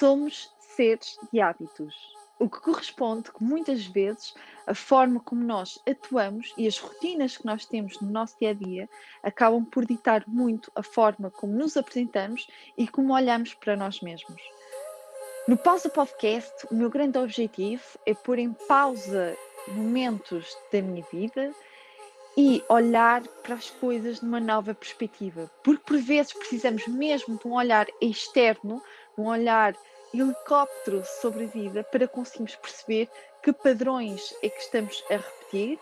Somos seres de hábitos, o que corresponde que muitas vezes a forma como nós atuamos e as rotinas que nós temos no nosso dia a dia acabam por ditar muito a forma como nos apresentamos e como olhamos para nós mesmos. No Pausa Podcast, o meu grande objetivo é pôr em pausa momentos da minha vida e olhar para as coisas numa nova perspectiva, porque por vezes precisamos mesmo de um olhar externo, um olhar helicóptero sobre a vida para conseguirmos perceber que padrões é que estamos a repetir,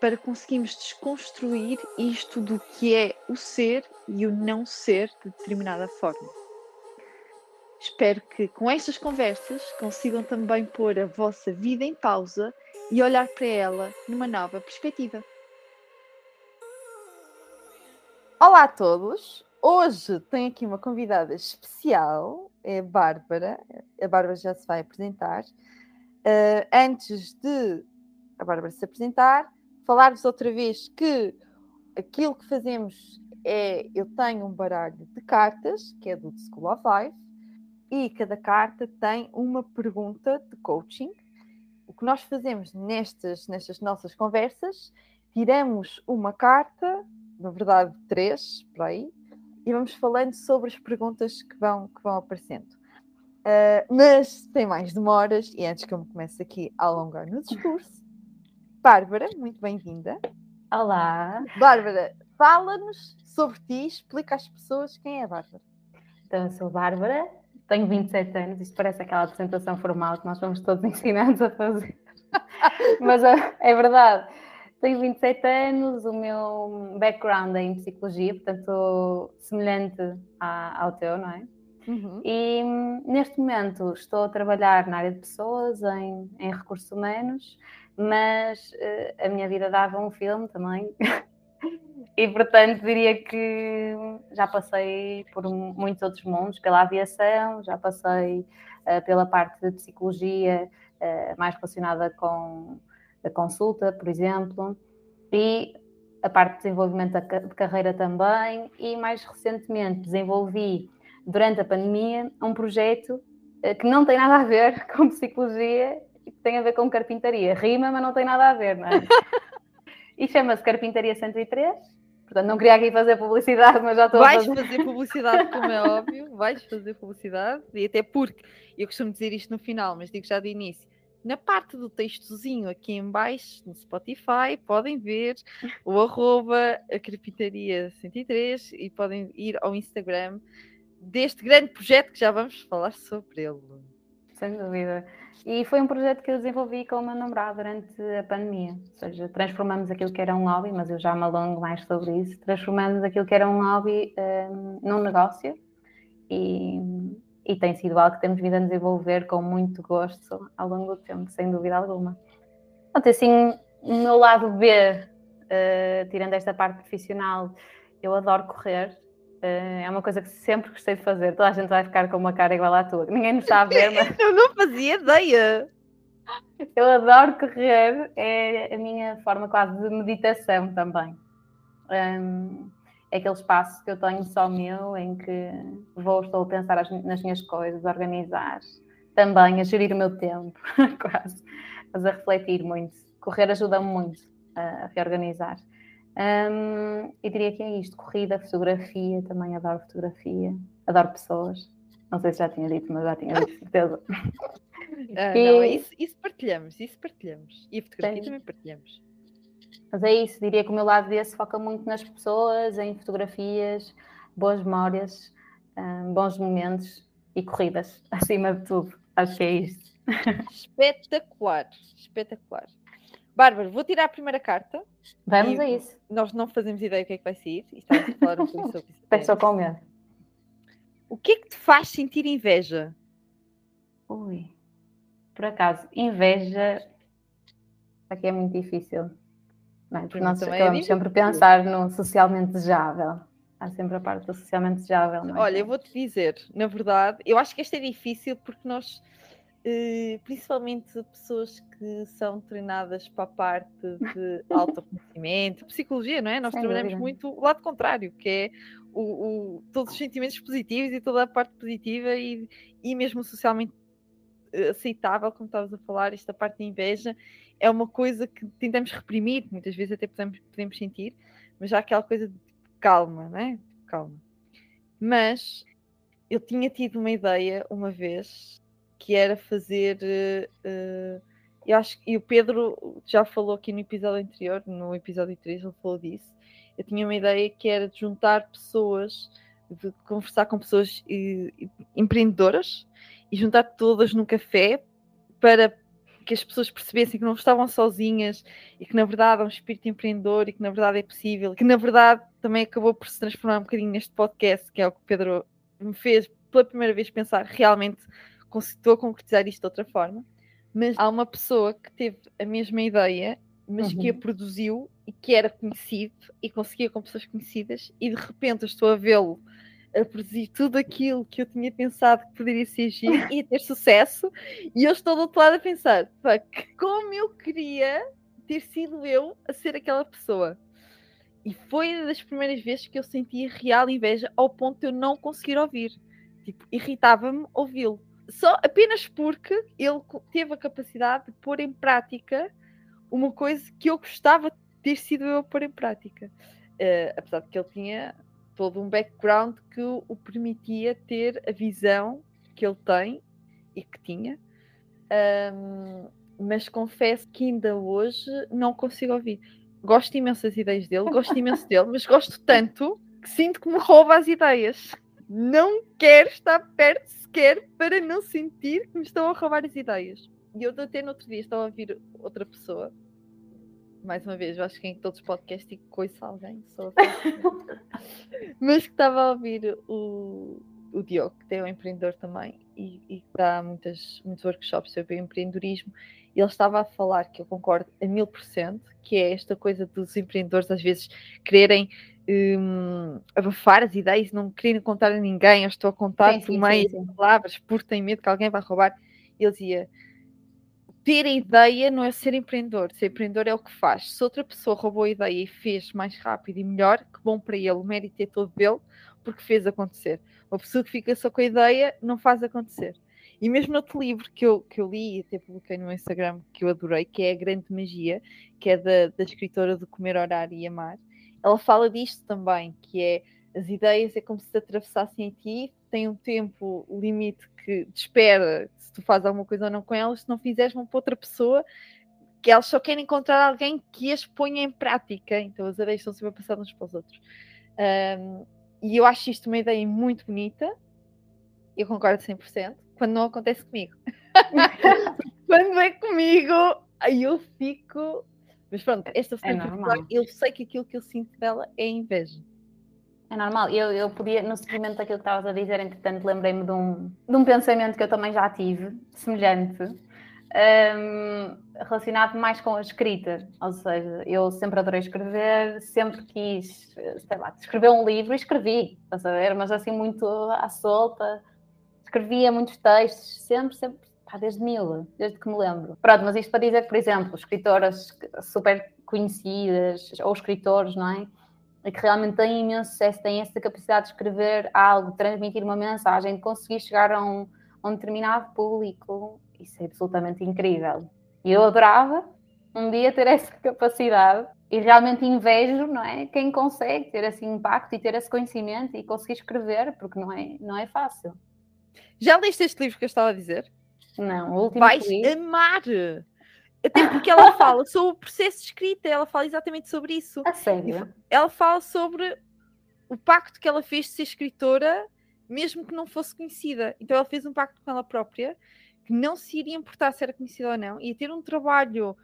para conseguirmos desconstruir isto do que é o ser e o não ser de determinada forma. Espero que com estas conversas consigam também pôr a vossa vida em pausa e olhar para ela numa nova perspectiva. Olá a todos! Hoje tenho aqui uma convidada especial, é a Bárbara. A Bárbara já se vai apresentar. Uh, antes de a Bárbara se apresentar, falar-vos outra vez que aquilo que fazemos é: eu tenho um baralho de cartas, que é do The School of Life, e cada carta tem uma pergunta de coaching. O que nós fazemos nestas, nestas nossas conversas, tiramos uma carta, na verdade três, por aí, e vamos falando sobre as perguntas que vão, que vão aparecendo. Uh, mas tem mais demoras, e antes que eu me comece aqui a alongar no discurso, Bárbara, muito bem-vinda. Olá. Bárbara, fala-nos sobre ti, explica às pessoas quem é a Bárbara. Então, eu sou Bárbara, tenho 27 anos, isto parece aquela apresentação formal que nós fomos todos ensinados a fazer. Mas é, é verdade. Tenho 27 anos, o meu background é em psicologia, portanto, semelhante à, ao teu, não é? Uhum. E neste momento estou a trabalhar na área de pessoas, em, em recursos humanos, mas uh, a minha vida dava um filme também. e portanto diria que já passei por muitos outros mundos, pela aviação, já passei uh, pela parte de psicologia uh, mais relacionada com a consulta, por exemplo, e a parte de desenvolvimento de carreira também, e mais recentemente desenvolvi, durante a pandemia, um projeto eh, que não tem nada a ver com psicologia, que tem a ver com carpintaria. Rima, mas não tem nada a ver, não é? e chama-se Carpintaria 103. Portanto, não queria aqui fazer publicidade, mas já estou vais a fazer. fazer publicidade, como é óbvio, vais fazer publicidade, e até porque, eu costumo dizer isto no final, mas digo já de início, na parte do textozinho aqui em baixo, no Spotify, podem ver o arroba a Carpintaria 103 e podem ir ao Instagram deste grande projeto que já vamos falar sobre ele. Sem dúvida. E foi um projeto que eu desenvolvi com o meu namorado durante a pandemia. Ou seja, transformamos aquilo que era um hobby, mas eu já me alongo mais sobre isso, transformamos aquilo que era um hobby um, num negócio. E e tem sido algo que temos vindo a desenvolver com muito gosto ao longo do tempo, sem dúvida alguma. Portanto, assim, o meu lado B, uh, tirando esta parte profissional, eu adoro correr. Uh, é uma coisa que sempre gostei de fazer. Toda a gente vai ficar com uma cara igual à tua. Ninguém nos está a ver, mas... eu não fazia ideia. Eu adoro correr. É a minha forma quase de meditação também. Um, é aquele espaço que eu tenho só meu, em que vou, estou a pensar as, nas minhas coisas, a organizar, também a gerir o meu tempo, quase, mas a refletir muito. Correr ajuda-me muito a, a reorganizar. Um, e diria que é isto: corrida, fotografia, também adoro fotografia, adoro pessoas. Não sei se já tinha dito, mas já tinha dito, certeza. Ah, e... Não, isso, isso, partilhamos, isso partilhamos. E a fotografia também partilhamos. Mas é isso, diria que o meu lado desse foca muito nas pessoas, em fotografias, boas memórias, um, bons momentos e corridas, acima de tudo. Acho que é isso. Espetacular, espetacular. Bárbara, vou tirar a primeira carta. Vamos a isso. Nós não fazemos ideia do que é que vai sair e estamos a falar um pouco sobre isso. Estou com medo. O que é que te faz sentir inveja? Ui, por acaso, inveja aqui é muito difícil. Não, porque nós é acabamos é sempre a pensar no socialmente desejável. Há sempre a parte do socialmente desejável. É? Olha, eu vou-te dizer, na verdade, eu acho que esta é difícil porque nós Uh, principalmente pessoas que são treinadas para a parte de autoconhecimento, psicologia, não é? Nós Sem trabalhamos dúvida. muito o lado contrário, que é o, o, todos os sentimentos positivos e toda a parte positiva e, e mesmo socialmente aceitável, como estavas a falar, esta parte de inveja é uma coisa que tentamos reprimir, muitas vezes até podemos, podemos sentir, mas já aquela coisa de calma, né? Calma. Mas eu tinha tido uma ideia uma vez que era fazer. Uh, eu acho que o Pedro já falou aqui no episódio anterior, no episódio 3, ele falou disso. Eu tinha uma ideia que era de juntar pessoas, de conversar com pessoas empreendedoras e juntar todas num café para que as pessoas percebessem que não estavam sozinhas e que na verdade há um espírito empreendedor e que na verdade é possível, que na verdade também acabou por se transformar um bocadinho neste podcast, que é o que o Pedro me fez pela primeira vez pensar realmente estou a concretizar isto de outra forma. Mas há uma pessoa que teve a mesma ideia, mas uhum. que a uhum. produziu e que era conhecido e conseguia com pessoas conhecidas, e de repente eu estou a vê-lo a produzir tudo aquilo que eu tinha pensado que poderia ser giro e ter sucesso, e eu estou do outro lado a pensar, como eu queria ter sido eu a ser aquela pessoa. E foi das primeiras vezes que eu senti real inveja ao ponto de eu não conseguir ouvir. Tipo, irritava-me ouvi-lo. Só apenas porque ele teve a capacidade de pôr em prática uma coisa que eu gostava de ter sido eu a pôr em prática. Uh, apesar de que ele tinha todo um background que o permitia ter a visão que ele tem e que tinha. Um, mas confesso que ainda hoje não consigo ouvir. Gosto imenso das ideias dele, gosto imenso dele, mas gosto tanto que sinto que me rouba as ideias. Não quero estar perto sequer para não sentir que me estão a roubar as ideias. E eu até no outro dia estava a ouvir outra pessoa mais uma vez, eu acho que em todos os podcasts digo coisa alguém, só mas que estava a ouvir o, o Diogo, que é um empreendedor também e, e dá muitas, muitos workshops sobre empreendedorismo. E ele estava a falar que eu concordo a mil por cento, que é esta coisa dos empreendedores às vezes quererem um, abafar as ideias, não quererem contar a ninguém, eu estou a contar sim, por meio de palavras, porque tem medo que alguém vai roubar. Ele dizia: ter a ideia não é ser empreendedor. Ser empreendedor é o que faz. Se outra pessoa roubou a ideia e fez mais rápido e melhor, que bom para ele, o mérito é todo dele, porque fez acontecer. Uma pessoa que fica só com a ideia não faz acontecer. E mesmo outro livro que eu, que eu li e até publiquei no Instagram, que eu adorei, que é A Grande Magia, que é da, da escritora do Comer, Orar e Amar, ela fala disto também, que é as ideias é como se te atravessassem em ti, tem um tempo limite que te espera se tu fazes alguma coisa ou não com elas, se não fizeres, vão para outra pessoa que elas só querem encontrar alguém que as ponha em prática. Então as ideias estão sempre a passar uns para os outros. Um, e eu acho isto uma ideia muito bonita. Eu concordo 100%. Quando não acontece comigo. quando é comigo, aí eu fico. Mas pronto, esta foi é eu sei que aquilo que eu sinto dela é inveja. É normal. Eu, eu podia, no seguimento daquilo que estavas a dizer, entretanto, lembrei-me de um, de um pensamento que eu também já tive, semelhante, um, relacionado mais com a escrita. Ou seja, eu sempre adorei escrever, sempre quis, sei lá, escrever um livro e escrevi, a ver? Mas assim, muito à solta. Escrevia muitos textos, sempre, sempre, pá, desde mil, desde que me lembro. Pronto, mas isto para dizer que, por exemplo, escritoras super conhecidas, ou escritores, não é? E que realmente têm imenso sucesso, têm essa capacidade de escrever algo, transmitir uma mensagem, de conseguir chegar a um, a um determinado público, isso é absolutamente incrível. E eu adorava um dia ter essa capacidade e realmente invejo, não é? Quem consegue ter esse impacto e ter esse conhecimento e conseguir escrever, porque não é, não é fácil. Já leste este livro que eu estava a dizer? Não, o último Vais amar! Até porque ela fala sobre o processo de escrita, ela fala exatamente sobre isso. A sério? Ela fala sobre o pacto que ela fez de ser escritora, mesmo que não fosse conhecida. Então ela fez um pacto com ela própria, que não se iria importar se era conhecida ou não, ia ter um trabalho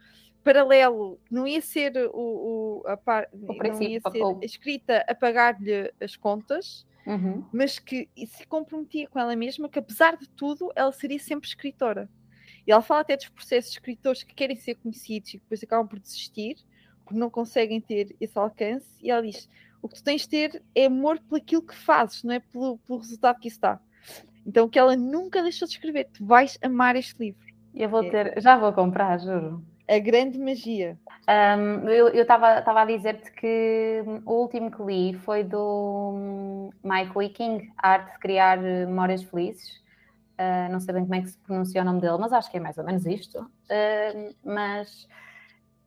paralelo, não ia ser o, o a par, o não ia ser a escrita a pagar-lhe as contas, uhum. mas que se comprometia com ela mesma que apesar de tudo ela seria sempre escritora. E ela fala até dos processos de escritores que querem ser conhecidos e que depois acabam por desistir, porque não conseguem ter esse alcance. E ela diz: o que tu tens de ter é amor por aquilo que fazes, não é pelo, pelo resultado que isso dá. Então, que ela nunca deixou de escrever. Tu vais amar este livro. Eu vou é. ter, já vou comprar, juro. A grande magia. Um, eu estava a dizer-te que o último que li foi do Mike Wicking, A Arte de Criar Memórias Felizes. Uh, não sei bem como é que se pronuncia o nome dele, mas acho que é mais ou menos isto. Uh, mas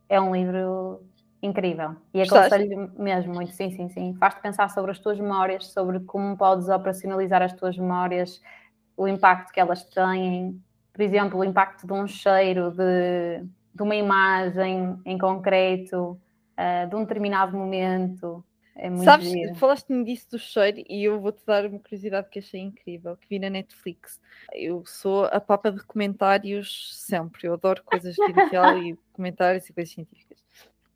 é um livro incrível e aconselho mesmo muito, sim, sim, sim. Faz-te pensar sobre as tuas memórias, sobre como podes operacionalizar as tuas memórias, o impacto que elas têm, por exemplo, o impacto de um cheiro, de, de uma imagem em concreto, uh, de um determinado momento. É muito Sabes, falaste-me disso do cheiro e eu vou-te dar uma curiosidade que achei incrível, que vi na Netflix. Eu sou a papa de comentários sempre, eu adoro coisas de e comentários e coisas científicas.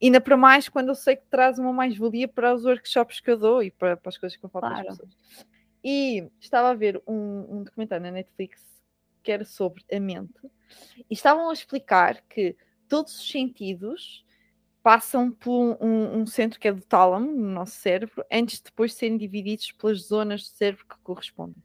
Ainda para mais quando eu sei que traz uma mais-valia para os workshops que eu dou e para, para as coisas que eu falo claro. para as pessoas. E estava a ver um, um documentário na Netflix que era sobre a mente, e estavam a explicar que todos os sentidos passam por um, um, centro que é do tálamo, no nosso cérebro, antes de depois serem divididos pelas zonas do cérebro que correspondem.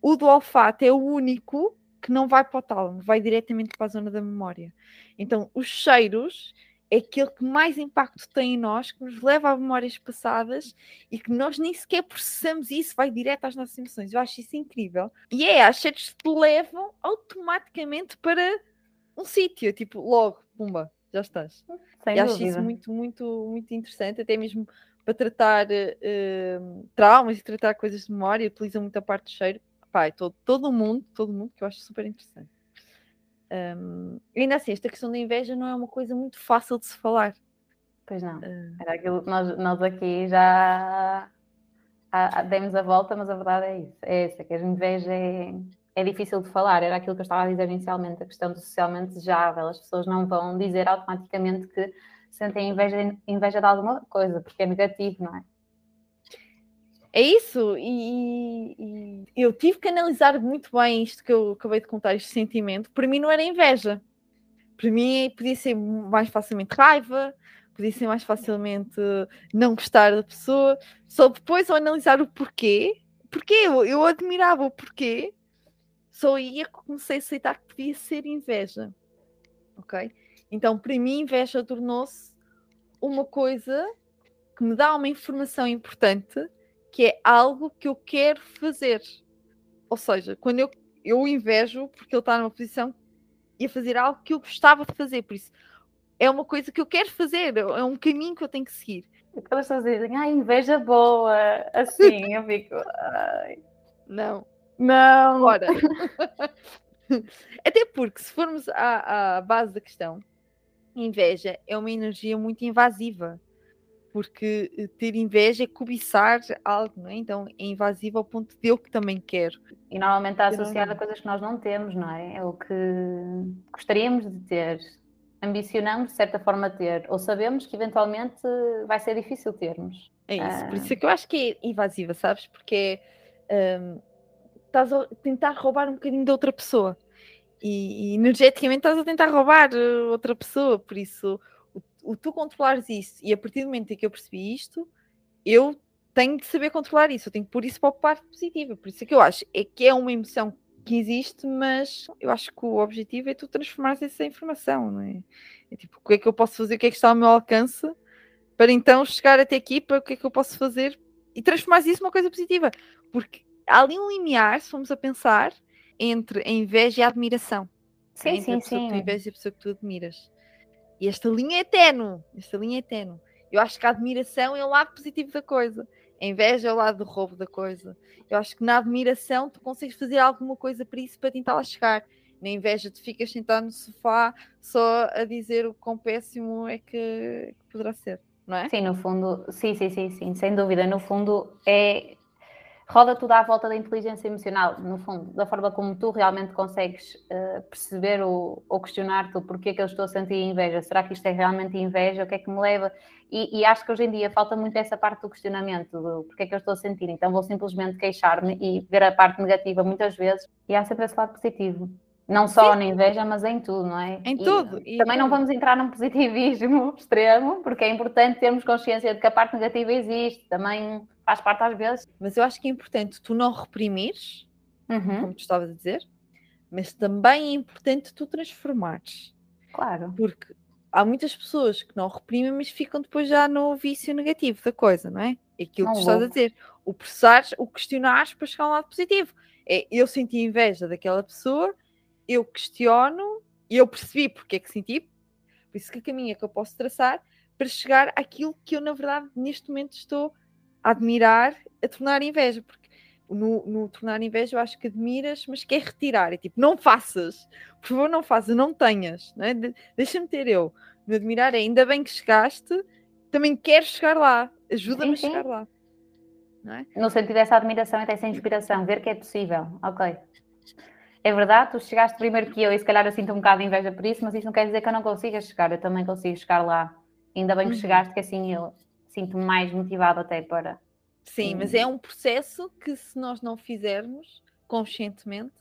O do olfato é o único que não vai para o tálamo, vai diretamente para a zona da memória. Então, os cheiros é aquele que mais impacto tem em nós, que nos leva a memórias passadas e que nós nem sequer processamos isso, vai direto às nossas emoções. Eu acho isso incrível. E é, as cheiros te levam automaticamente para um sítio, tipo, logo, pumba, já estás. Sem e dúvida. acho isso muito, muito, muito interessante, até mesmo para tratar uh, traumas e tratar coisas de memória, utiliza muito a parte do cheiro. Pai, é todo, todo mundo, todo mundo, que eu acho super interessante. Um, ainda assim, esta questão da inveja não é uma coisa muito fácil de se falar. Pois não. Uh, Era aquilo que nós, nós aqui já a, a, demos a volta, mas a verdade é isso. É essa, que a inveja é, é difícil de falar. Era aquilo que eu estava a dizer inicialmente, a questão do socialmente desejável. As pessoas não vão dizer automaticamente que sentem inveja, inveja de alguma coisa, porque é negativo, não é? É isso, e, e, eu tive que analisar muito bem isto que eu acabei de contar, este sentimento. Para mim não era inveja. Para mim podia ser mais facilmente raiva, podia ser mais facilmente não gostar da pessoa. Só depois ao analisar o porquê, porque eu, eu admirava o porquê, só aí é que comecei a aceitar que podia ser inveja. Ok? Então, para mim, inveja tornou-se uma coisa que me dá uma informação importante que é algo que eu quero fazer. Ou seja, quando eu, eu invejo porque ele está numa posição e a fazer algo que eu gostava de fazer, por isso é uma coisa que eu quero fazer, é um caminho que eu tenho que seguir. Aquelas pessoas dizem, ah, inveja boa, assim, eu fico, ai. Não, não. Ora. Até porque, se formos à, à base da questão, inveja é uma energia muito invasiva porque eh, ter inveja é cobiçar algo, não é? Então é invasivo ao ponto de eu que também quero. E normalmente está associado a coisas que nós não temos, não é? É o que gostaríamos de ter, ambicionamos de certa forma ter, ou sabemos que eventualmente vai ser difícil termos. É isso, por isso é que eu acho que é invasiva, sabes? Porque um, estás a tentar roubar um bocadinho da outra pessoa. E, e energeticamente estás a tentar roubar eh, outra pessoa, por isso o tu controlares isso e a partir do momento em que eu percebi isto, eu tenho de saber controlar isso, eu tenho que pôr isso para a parte positiva. Por isso é que eu acho é que é uma emoção que existe, mas eu acho que o objetivo é tu transformar essa informação, não é? É tipo, o que é que eu posso fazer, o que é que está ao meu alcance para então chegar até aqui, para o que é que eu posso fazer e transformar isso numa coisa positiva. Porque há ali um limiar, se formos a pensar, entre a inveja e a admiração. Sim, é sim, sim. A inveja e a pessoa que tu admiras. E esta linha é tenue, esta linha é tenue. Eu acho que a admiração é o lado positivo da coisa. A inveja é o lado do roubo da coisa. Eu acho que na admiração tu consegues fazer alguma coisa para isso, para tentar lá chegar. Na inveja tu ficas sentado no sofá só a dizer o quão péssimo é que, que poderá ser, não é? Sim, no fundo, sim, sim, sim, sim, sem dúvida. No fundo é roda tudo à volta da inteligência emocional, no fundo, da forma como tu realmente consegues uh, perceber ou, ou questionar-te o porquê que eu estou a sentir inveja. Será que isto é realmente inveja? O que é que me leva? E, e, acho que hoje em dia falta muito essa parte do questionamento, do porquê que eu estou a sentir. Então vou simplesmente queixar-me e ver a parte negativa muitas vezes e há sempre esse lado positivo. Não só Sim. na inveja, mas em tudo, não é? Em e tudo. E também não vamos entrar num positivismo extremo, porque é importante termos consciência de que a parte negativa existe. Também faz parte às vezes. Mas eu acho que é importante tu não reprimires uhum. como tu estavas a dizer, mas também é importante tu transformares. Claro. Porque há muitas pessoas que não reprimem, mas ficam depois já no vício negativo da coisa, não é? É aquilo não que tu estás a dizer. O processares, o questionares para chegar a um lado positivo. É, eu senti inveja daquela pessoa, eu questiono, e eu percebi porque é que senti, por isso que caminho é que eu posso traçar para chegar àquilo que eu, na verdade, neste momento estou a admirar, a tornar inveja. Porque no, no tornar inveja eu acho que admiras, mas quer retirar. É tipo, não faças, por favor, não faças, não tenhas, não é? De, Deixa-me ter eu. No admirar é ainda bem que chegaste, também quero chegar lá, ajuda-me a chegar lá. É? No sentido dessa admiração e dessa inspiração, ver que é possível, ok. É verdade, tu chegaste primeiro que eu e se calhar eu sinto um bocado de inveja por isso, mas isso não quer dizer que eu não consiga chegar, eu também consigo chegar lá. Ainda bem que uhum. chegaste, que assim eu sinto-me mais motivado até para. Sim, mas é um processo que se nós não fizermos conscientemente,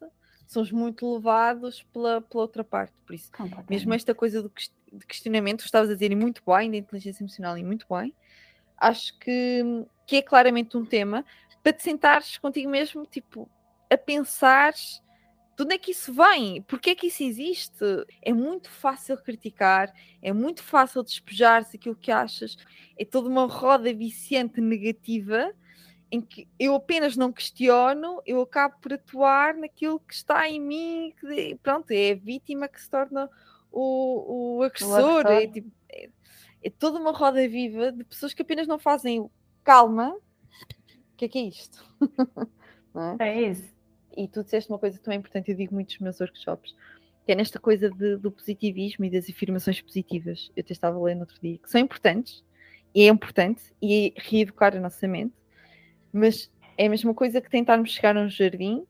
somos muito levados pela, pela outra parte. Por isso, mesmo esta coisa do de questionamento, estavas a dizer, e muito bem, da inteligência emocional, e muito bem, acho que, que é claramente um tema para te sentares contigo mesmo, tipo, a pensar de onde é que isso vem? Porquê é que isso existe? É muito fácil criticar, é muito fácil despejar-se aquilo que achas, é toda uma roda viciante negativa em que eu apenas não questiono, eu acabo por atuar naquilo que está em mim, que, pronto, é a vítima que se torna o, o agressor. O. É, tipo, é, é, toda uma roda viva de pessoas que apenas não fazem calma. O que é que é isto? é? é? isso. E tu disseste uma coisa também importante, eu digo muito nos meus workshops, que é nesta coisa de, do positivismo e das afirmações positivas. Eu te estava no outro dia, que são importantes, e é importante, e é reeducar a nossa mente, mas é a mesma coisa que tentarmos chegar a um jardim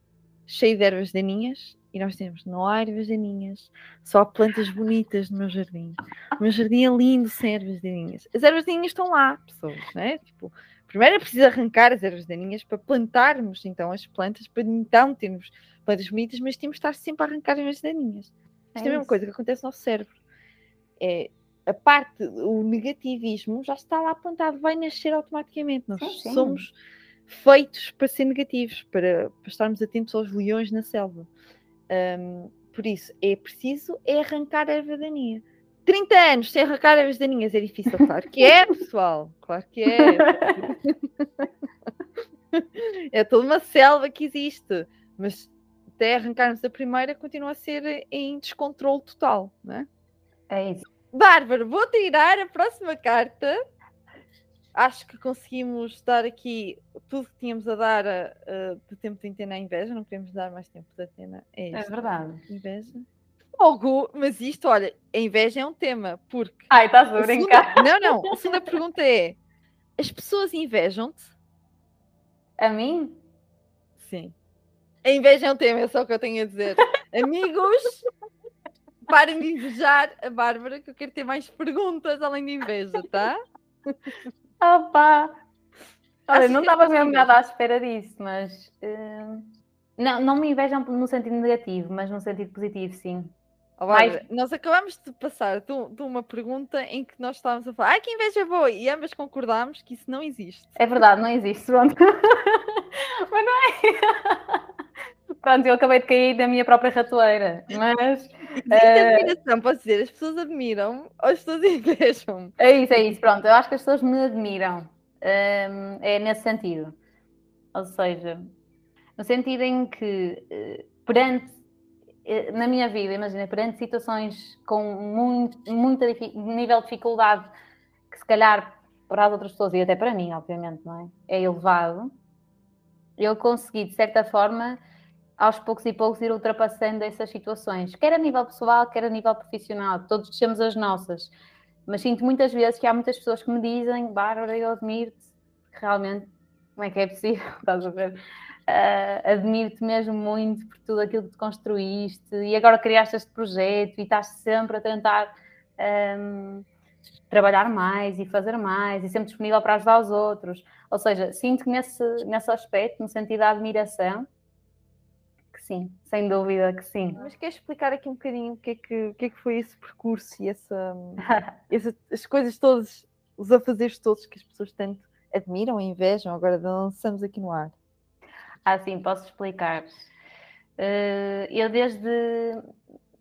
cheio de ervas daninhas e nós temos, não há ervas daninhas, só plantas bonitas no meu jardim. O meu jardim é lindo sem ervas daninhas. As ervas daninhas estão lá, pessoas, né? Tipo, primeiro é preciso arrancar as ervas daninhas para plantarmos então as plantas, para então termos plantas bonitas, mas temos de estar sempre a arrancar as ervas daninhas. É Isto é a mesma coisa que acontece no nosso cérebro. É, a parte, o negativismo já está lá plantado, vai nascer automaticamente. Nós sim, sim. somos feitos para ser negativos, para, para estarmos atentos aos leões na selva. Um, por isso, é preciso é arrancar a erva daninha. 30 anos sem arrancar ervas daninhas é difícil, claro que é, pessoal. Claro que é. é toda uma selva que existe. Mas até arrancarmos a primeira continua a ser em descontrole total, não é? É isso. Bárbara, vou tirar a próxima carta acho que conseguimos dar aqui tudo que tínhamos a dar uh, de tempo de antena à inveja. Não queremos dar mais tempo de antena. É, é verdade. Inveja. Logo, mas isto, olha, a inveja é um tema, porque. Ai, estás a brincar. Segunda... Não, não. A segunda pergunta é: as pessoas invejam-te? A mim? Sim. A inveja é um tema, é só o que eu tenho a dizer. Amigos, parem de invejar a Bárbara, que eu quero ter mais perguntas além de inveja, tá? Opa! Olha, não estava mesmo nada à espera disso, mas. Uh, não, não me invejam no sentido negativo, mas no sentido positivo, sim. Mas... Nós acabamos de passar de, de, uma pergunta em que nós estávamos a falar, ai que inveja boa, e ambas concordámos que isso não existe. É verdade, não existe, pronto. mas não é. Pronto, eu acabei de cair da minha própria ratoeira, mas. Existe uh... admiração, posso dizer, as pessoas admiram ou as pessoas invejam. É isso, é isso, pronto, eu acho que as pessoas me admiram. Um, é nesse sentido. Ou seja, no sentido em que uh, perante eh, na minha vida, imagina, perante situações com muito, muita nível de dificuldade, que se calhar para as outras pessoas e até para mim, obviamente, não é? É elevado, eu consegui, de certa forma, aos poucos e poucos ir ultrapassando essas situações, quer a nível pessoal, quer a nível profissional, todos temos as nossas. Mas sinto muitas vezes que há muitas pessoas que me dizem, Bárbara, eu admiro-te, realmente, como é que é possível? Estás a ver? Uh, admiro-te mesmo muito por tudo aquilo que te construíste e agora criaste este projeto e estás sempre a tentar um, trabalhar mais e fazer mais e sempre disponível para ajudar os outros. Ou seja, sinto que nesse, nesse aspecto, no sentido da admiração, sim, sem dúvida que sim. Mas queres explicar aqui um bocadinho o que é que, o que, é que foi esse percurso e essa, essa, as coisas todas, os afazeres todos que as pessoas tanto admiram e invejam, agora lançamos aqui no ar? Ah, sim, posso explicar. Uh, eu desde,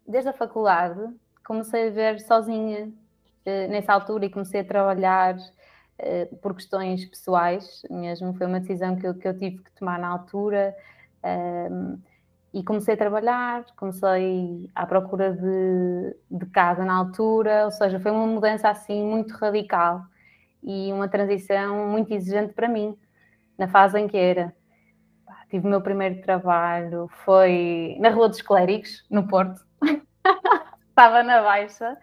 desde a faculdade comecei a ver sozinha uh, nessa altura e comecei a trabalhar uh, por questões pessoais mesmo. Foi uma decisão que eu, que eu tive que tomar na altura. Ehm, e comecei a trabalhar, comecei à procura de, de casa na altura, ou seja, foi uma mudança assim muito radical e uma transição muito exigente para mim, na fase em que era. Tive o meu primeiro trabalho, foi na Rua dos Clérigos, no Porto. Estava na Baixa, uh,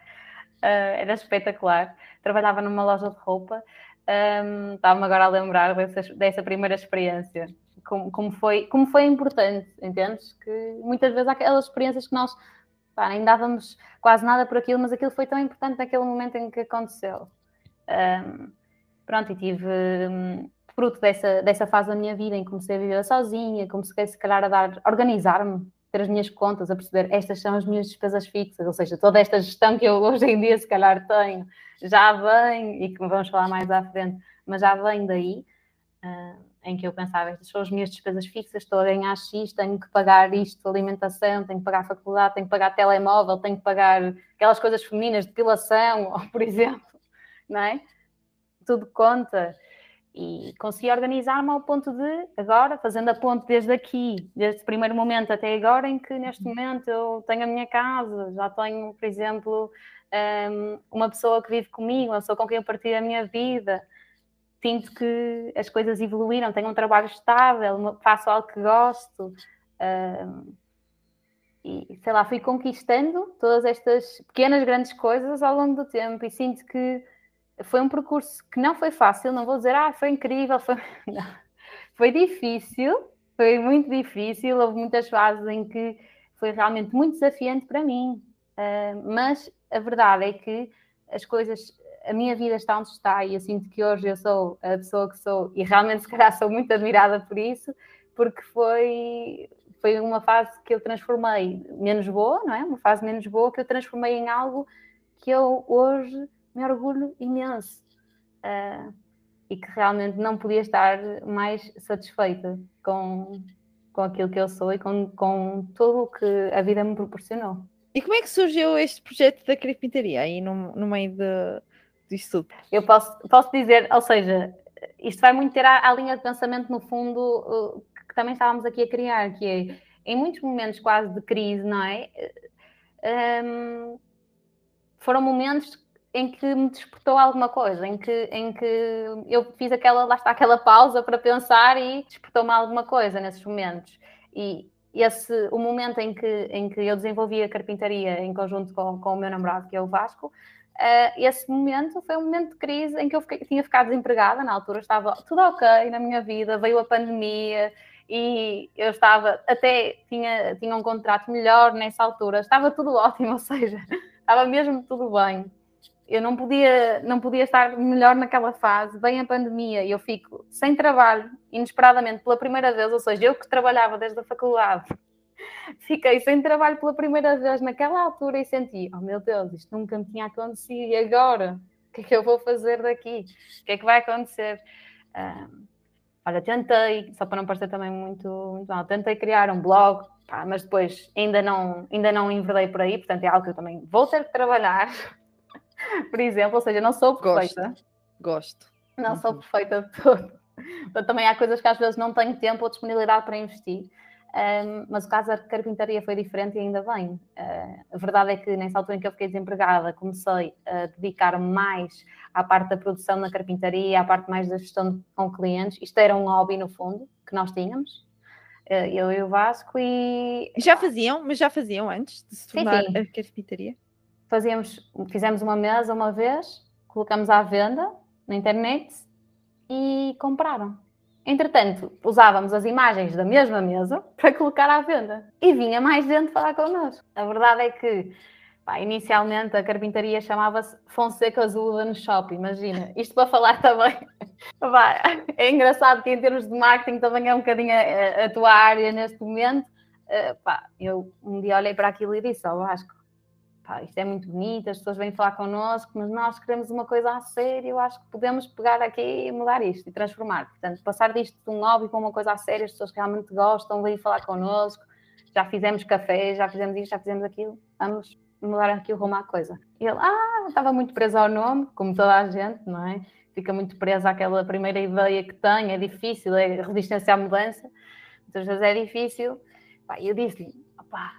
era espetacular. Trabalhava numa loja de roupa. Um, Estava-me agora a lembrar dessa, dessa primeira experiência como, como, foi, como foi importante, entendes? Que muitas vezes há aquelas experiências que nós pá, nem dávamos quase nada por aquilo, mas aquilo foi tão importante naquele momento em que aconteceu. Um, pronto, e tive, um, fruto dessa, dessa fase da minha vida em que comecei a viver sozinha, comecei se calhar a dar, organizar-me, ter as minhas contas, a perceber estas são as minhas despesas fixas, ou seja, toda esta gestão que eu hoje em dia se calhar tenho, já vem, e que vamos falar mais à frente, mas já vem daí. Em que eu pensava, estas são as minhas despesas fixas, estou a ganhar X, tenho que pagar isto, alimentação, tenho que pagar faculdade, tenho que pagar telemóvel, tenho que pagar aquelas coisas femininas, depilação, por exemplo, não é? Tudo conta. E consegui organizar-me ao ponto de, agora, fazendo a ponte desde aqui, desde o primeiro momento até agora, em que neste momento eu tenho a minha casa, já tenho, por exemplo, hum, uma pessoa que vive comigo, uma pessoa com quem eu partilho a minha vida, sinto que as coisas evoluíram, tenho um trabalho estável, faço algo que gosto. E sei lá, fui conquistando todas estas pequenas, grandes coisas ao longo do tempo e sinto que foi um percurso que não foi fácil, não vou dizer, ah, foi incrível, foi, foi difícil, foi muito difícil, houve muitas fases em que foi realmente muito desafiante para mim, uh, mas a verdade é que as coisas a minha vida está onde está e eu sinto que hoje eu sou a pessoa que sou e realmente se calhar sou muito admirada por isso, porque foi, foi uma fase que eu transformei menos boa, não é? Uma fase menos boa que eu transformei em algo que eu hoje me orgulho imenso. Uh, e que realmente não podia estar mais satisfeita com, com aquilo que eu sou e com, com tudo o que a vida me proporcionou. E como é que surgiu este projeto da carpintaria aí no, no meio de, disso tudo. Eu posso, posso dizer, ou seja, isto vai muito ter a, a linha de pensamento, no fundo, que também estávamos aqui a criar, que é, em muitos momentos quase de crise, não é? Um, foram momentos em que me despertou alguma coisa, em que, em que eu fiz aquela, lá está aquela pausa para pensar e despertou-me alguma coisa nesses momentos. E esse, o momento em que, em que eu desenvolvi a carpintaria em conjunto com, com o meu namorado, que é o Vasco, Uh, esse momento foi um momento de crise em que eu fiquei, tinha ficado desempregada, na altura estava tudo ok na minha vida, veio a pandemia e eu estava, até tinha, tinha um contrato melhor nessa altura, estava tudo ótimo, ou seja, estava mesmo tudo bem. Eu não podia, não podia estar melhor naquela fase, vem a pandemia e eu fico sem trabalho, inesperadamente, pela primeira vez, ou seja, eu que trabalhava desde a faculdade fiquei sem trabalho pela primeira vez naquela altura e senti, oh meu Deus, isto nunca me tinha acontecido, e agora? O que é que eu vou fazer daqui? O que é que vai acontecer? Um, olha, tentei, só para não parecer também muito, muito mal, tentei criar um blog, pá, mas depois ainda não, ainda não enverdei por aí, portanto é algo que eu também vou ter que trabalhar, por exemplo, ou seja, não sou perfeita. Gosto. Gosto. Não sou uhum. perfeita de todo. Então, também há coisas que às vezes não tenho tempo ou disponibilidade para investir. Um, mas o caso da carpintaria foi diferente e ainda bem. Uh, a verdade é que nessa altura em que eu fiquei desempregada, comecei a dedicar mais à parte da produção na carpintaria, à parte mais da gestão com clientes. Isto era um hobby, no fundo, que nós tínhamos, uh, eu e o Vasco. E já faziam, mas já faziam antes de se tornar sim, sim. a carpintaria? Fazíamos, fizemos uma mesa uma vez, colocamos à venda na internet e compraram. Entretanto, usávamos as imagens da mesma mesa para colocar à venda e vinha mais gente falar connosco. A verdade é que, pá, inicialmente, a carpintaria chamava-se Fonseca no Shop, imagina. Isto para falar também. Pá, é engraçado que, em termos de marketing, também é um bocadinho a, a tua área neste momento. Uh, pá, eu um dia olhei para aquilo e disse: Ó oh, Vasco, pá, isto é muito bonito, as pessoas vêm falar connosco, mas nós queremos uma coisa a sério, eu acho que podemos pegar aqui e mudar isto e transformar. Portanto, passar disto de um hobby para uma coisa a sério, as pessoas realmente gostam, vêm falar connosco, já fizemos café, já fizemos isto, já fizemos aquilo, vamos mudar aqui o rumo à coisa. E ele, ah, estava muito preso ao nome, como toda a gente, não é? Fica muito preso àquela primeira ideia que tem, é difícil, é resistência à mudança, muitas vezes é difícil. Pá, eu disse-lhe, opá,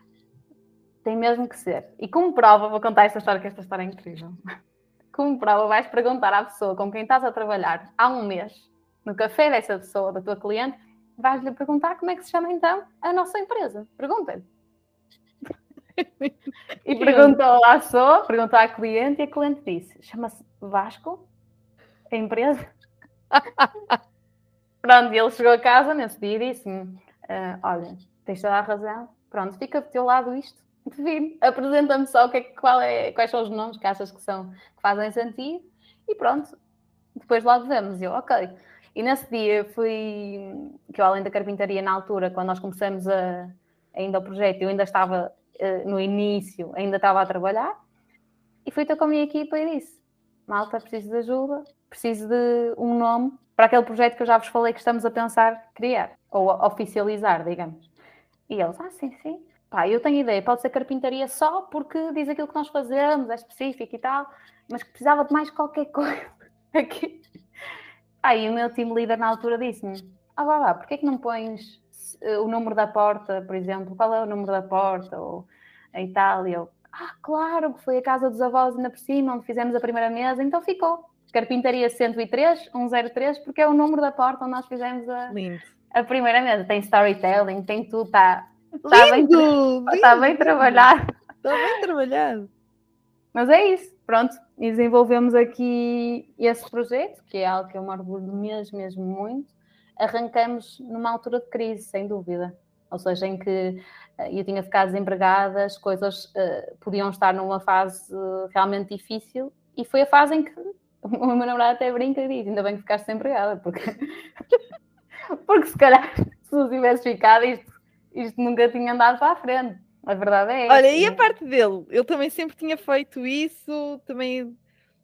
tem mesmo que ser. E como prova, vou contar esta história, que esta história é incrível. Como prova, vais perguntar à pessoa com quem estás a trabalhar há um mês, no café dessa pessoa, da tua cliente, vais-lhe perguntar como é que se chama então a nossa empresa. Pergunta-lhe. e perguntou à pessoa, perguntou à cliente e a cliente disse: chama-se Vasco? A empresa? Pronto, ele chegou a casa nesse dia e disse-me: uh, Olha, tens toda a razão, pronto, fica do teu lado isto. Divino, apresenta-me só o que é, qual é, quais são os nomes que achas que são que fazem sentido e pronto, depois logo vemos. Eu, ok. E nesse dia fui, que eu além da carpintaria na altura, quando nós começamos a, ainda o projeto, eu ainda estava uh, no início, ainda estava a trabalhar, e fui ter com a minha equipa e disse: Malta, preciso de ajuda, preciso de um nome para aquele projeto que eu já vos falei que estamos a pensar criar, ou oficializar, digamos. E eles, ah, sim, sim. Pá, eu tenho ideia, pode ser carpintaria só porque diz aquilo que nós fazemos, é específico e tal, mas que precisava de mais qualquer coisa aqui. Aí o meu time líder na altura disse-me: Ah, vá lá, porquê é que não pões eh, o número da porta, por exemplo? Qual é o número da porta? Ou a Itália? Eu, ah, claro, que foi a casa dos avós ainda por cima, onde fizemos a primeira mesa, então ficou. Carpintaria 103, 103, porque é o número da porta onde nós fizemos a, a primeira mesa. Tem storytelling, tem tudo, está Está bem, tá bem trabalhado. Está bem trabalhado. Mas é isso, pronto. E desenvolvemos aqui esse projeto, que é algo que eu me orgulho mesmo, mesmo muito. Arrancamos numa altura de crise, sem dúvida. Ou seja, em que uh, eu tinha ficado desempregada, as coisas uh, podiam estar numa fase uh, realmente difícil. E foi a fase em que o meu namorado até brinca e diz: ainda bem que ficaste desempregada, porque, porque se calhar se tivesse ficado, isto isto nunca tinha andado para a frente. A verdade é Olha, e a parte dele? Ele também sempre tinha feito isso, também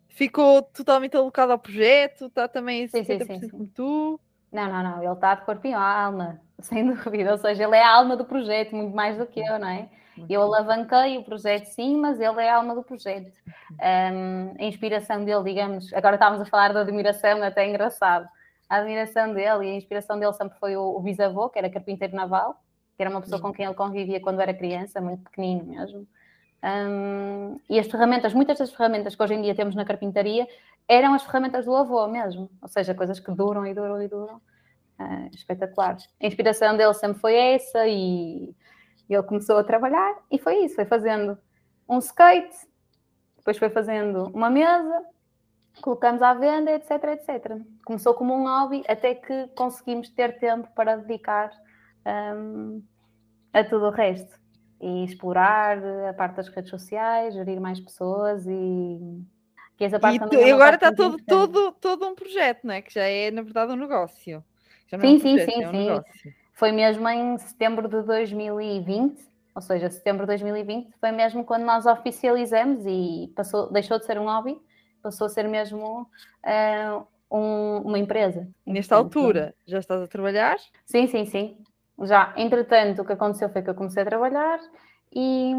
ficou totalmente alocado ao projeto, está também 50% sim, sim, sim, como tu. Não, não, não, ele está de corpo e alma, sem dúvida. Ou seja, ele é a alma do projeto, muito mais do que eu, não é? Eu alavanquei o projeto, sim, mas ele é a alma do projeto. Um, a inspiração dele, digamos, agora estávamos a falar da admiração, até é engraçado. A admiração dele e a inspiração dele sempre foi o, o bisavô, que era carpinteiro naval, que era uma pessoa com quem ele convivia quando era criança, muito pequenino mesmo. Um, e as ferramentas, muitas das ferramentas que hoje em dia temos na carpintaria eram as ferramentas do avô mesmo, ou seja, coisas que duram e duram e duram. Uh, espetacular. A inspiração dele sempre foi essa e ele começou a trabalhar e foi isso, foi fazendo um skate, depois foi fazendo uma mesa, colocamos à venda, etc, etc. Começou como um hobby até que conseguimos ter tempo para dedicar um, a tudo o resto. E explorar a parte das redes sociais, gerir mais pessoas e. Que essa parte e, tu, é agora está todo, todo, todo um projeto, não é? Que já é, na verdade, um negócio. sim, é um sim, projeto, sim, é um sim. Negócio. Foi mesmo em setembro de 2020, ou seja, setembro de 2020, foi mesmo quando nós oficializamos e passou, deixou de ser um hobby, passou a ser mesmo uh, um, uma empresa. Nesta altura, já estás a trabalhar? Sim, sim, sim. Já, entretanto, o que aconteceu foi que eu comecei a trabalhar e,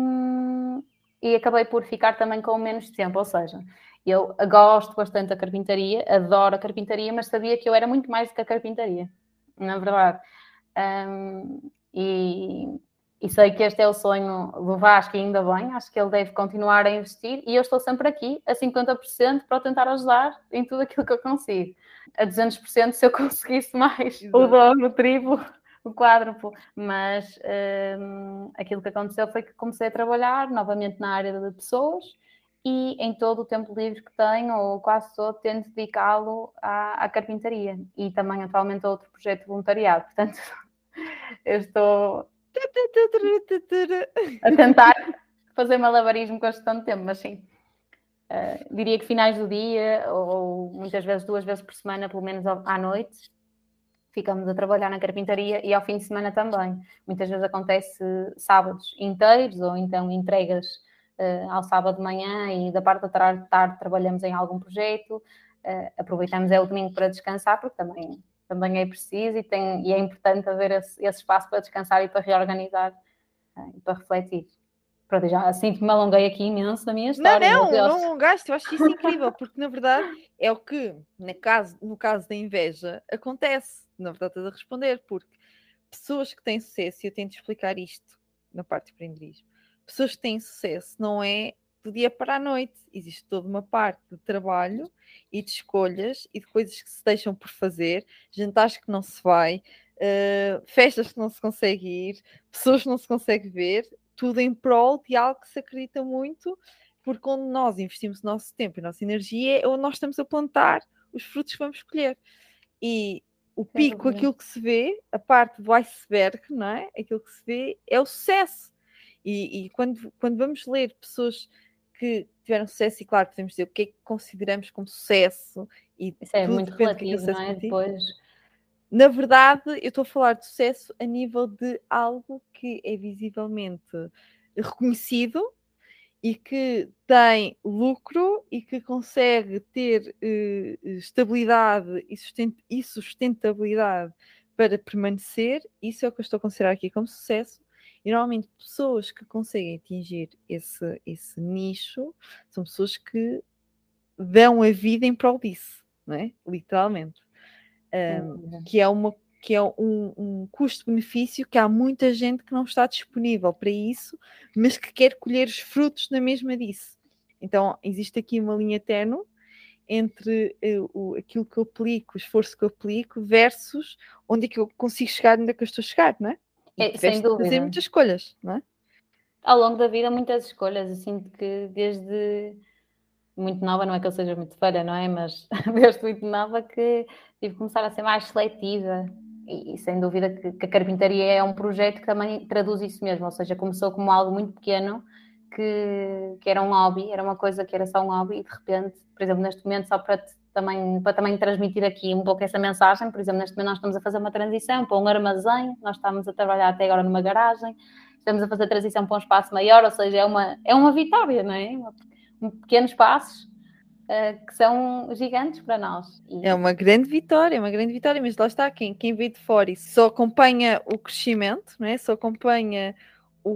e acabei por ficar também com menos tempo, ou seja, eu gosto bastante da carpintaria, adoro a carpintaria, mas sabia que eu era muito mais do que a carpintaria, na verdade. Um, e, e, sei que este é o sonho do Vasco e ainda bem, acho que ele deve continuar a investir e eu estou sempre aqui a 50% para tentar ajudar em tudo aquilo que eu consigo. A 200% se eu conseguisse mais Exato. o dobro, o triplo, o quádruplo, mas um, aquilo que aconteceu foi que comecei a trabalhar novamente na área de pessoas e em todo o tempo livre que tenho, ou quase todo, tento dedicá-lo à, à, carpintaria e também atualmente a outro projeto de voluntariado. Portanto, eu estou a tentar fazer malabarismo com a gestão de tempo, mas sim. Uh, diria que finais do dia, ou, ou muitas vezes duas vezes por semana, pelo menos à noite, ficamos a trabalhar na carpintaria e ao fim de semana também. Muitas vezes acontece sábados inteiros ou então entregas uh, ao sábado de manhã e da parte da tarde, tarde trabalhamos em algum projeto. Uh, aproveitamos é o domingo para descansar porque também, também é preciso e, tem, e é importante haver esse, esse espaço para descansar e para reorganizar uh, para refletir. Pronto, já assim que me alonguei aqui imenso na minha história. Não, não, não alongaste, eu acho isso incrível, porque na verdade é o que, no caso, no caso da inveja, acontece. Na verdade, estás a responder, porque pessoas que têm sucesso, e eu tento explicar isto na parte de empreendedorismo, pessoas que têm sucesso não é do dia para a noite, existe toda uma parte de trabalho e de escolhas e de coisas que se deixam por fazer, jantares que não se vai, uh, festas que não se consegue ir, pessoas que não se consegue ver, tudo em prol de algo que se acredita muito, porque quando nós investimos o nosso tempo e a nossa energia é onde nós estamos a plantar os frutos que vamos escolher. E o pico, aquilo que se vê, a parte do iceberg, não é? Aquilo que se vê é o sucesso. E, e quando, quando vamos ler pessoas que tiveram sucesso, e claro, podemos dizer o que é que consideramos como sucesso, e Isso é muito é relativo, não é? Depois na verdade, eu estou a falar de sucesso a nível de algo que é visivelmente reconhecido e que tem lucro e que consegue ter uh, estabilidade e, sustentabilidade para permanecer. Isso é o que eu estou a considerar aqui como sucesso. E normalmente pessoas que conseguem atingir esse, esse nicho são pessoas que dão a vida em prol disso, não é? literalmente um, que é uma que é um, um custo-benefício que há muita gente que não está disponível para isso, mas que quer colher os frutos na mesma disso. Então, existe aqui uma linha terno entre uh, o, aquilo que eu aplico, o esforço que eu aplico, versus onde é que eu consigo chegar, onde é que eu estou a chegar, não é? É sem dúvida. fazer muitas escolhas, não é? Ao longo da vida, muitas escolhas, assim, que desde muito nova, não é que eu seja muito velha, não é? Mas desde muito nova que tive que começar a ser mais seletiva. E, sem dúvida que, que, a carpintaria é um projeto que também traduz isso mesmo, ou seja, começou como algo muito pequeno, que, que era um hobby, era uma coisa que era só um hobby, e de repente, por exemplo, neste momento, só para também, para também transmitir aqui um pouco essa mensagem, por exemplo, neste momento nós estamos a fazer uma transição para um armazém, nós estamos a trabalhar até agora numa garagem, estamos a fazer a transição para um espaço maior, ou seja, é uma, é uma vitória, não é? pequenos passos uh, que são gigantes para nós. E... É uma grande vitória, é uma grande vitória, mas lá está, quem, quem vê de fora e só acompanha o crescimento, não é? só acompanha o,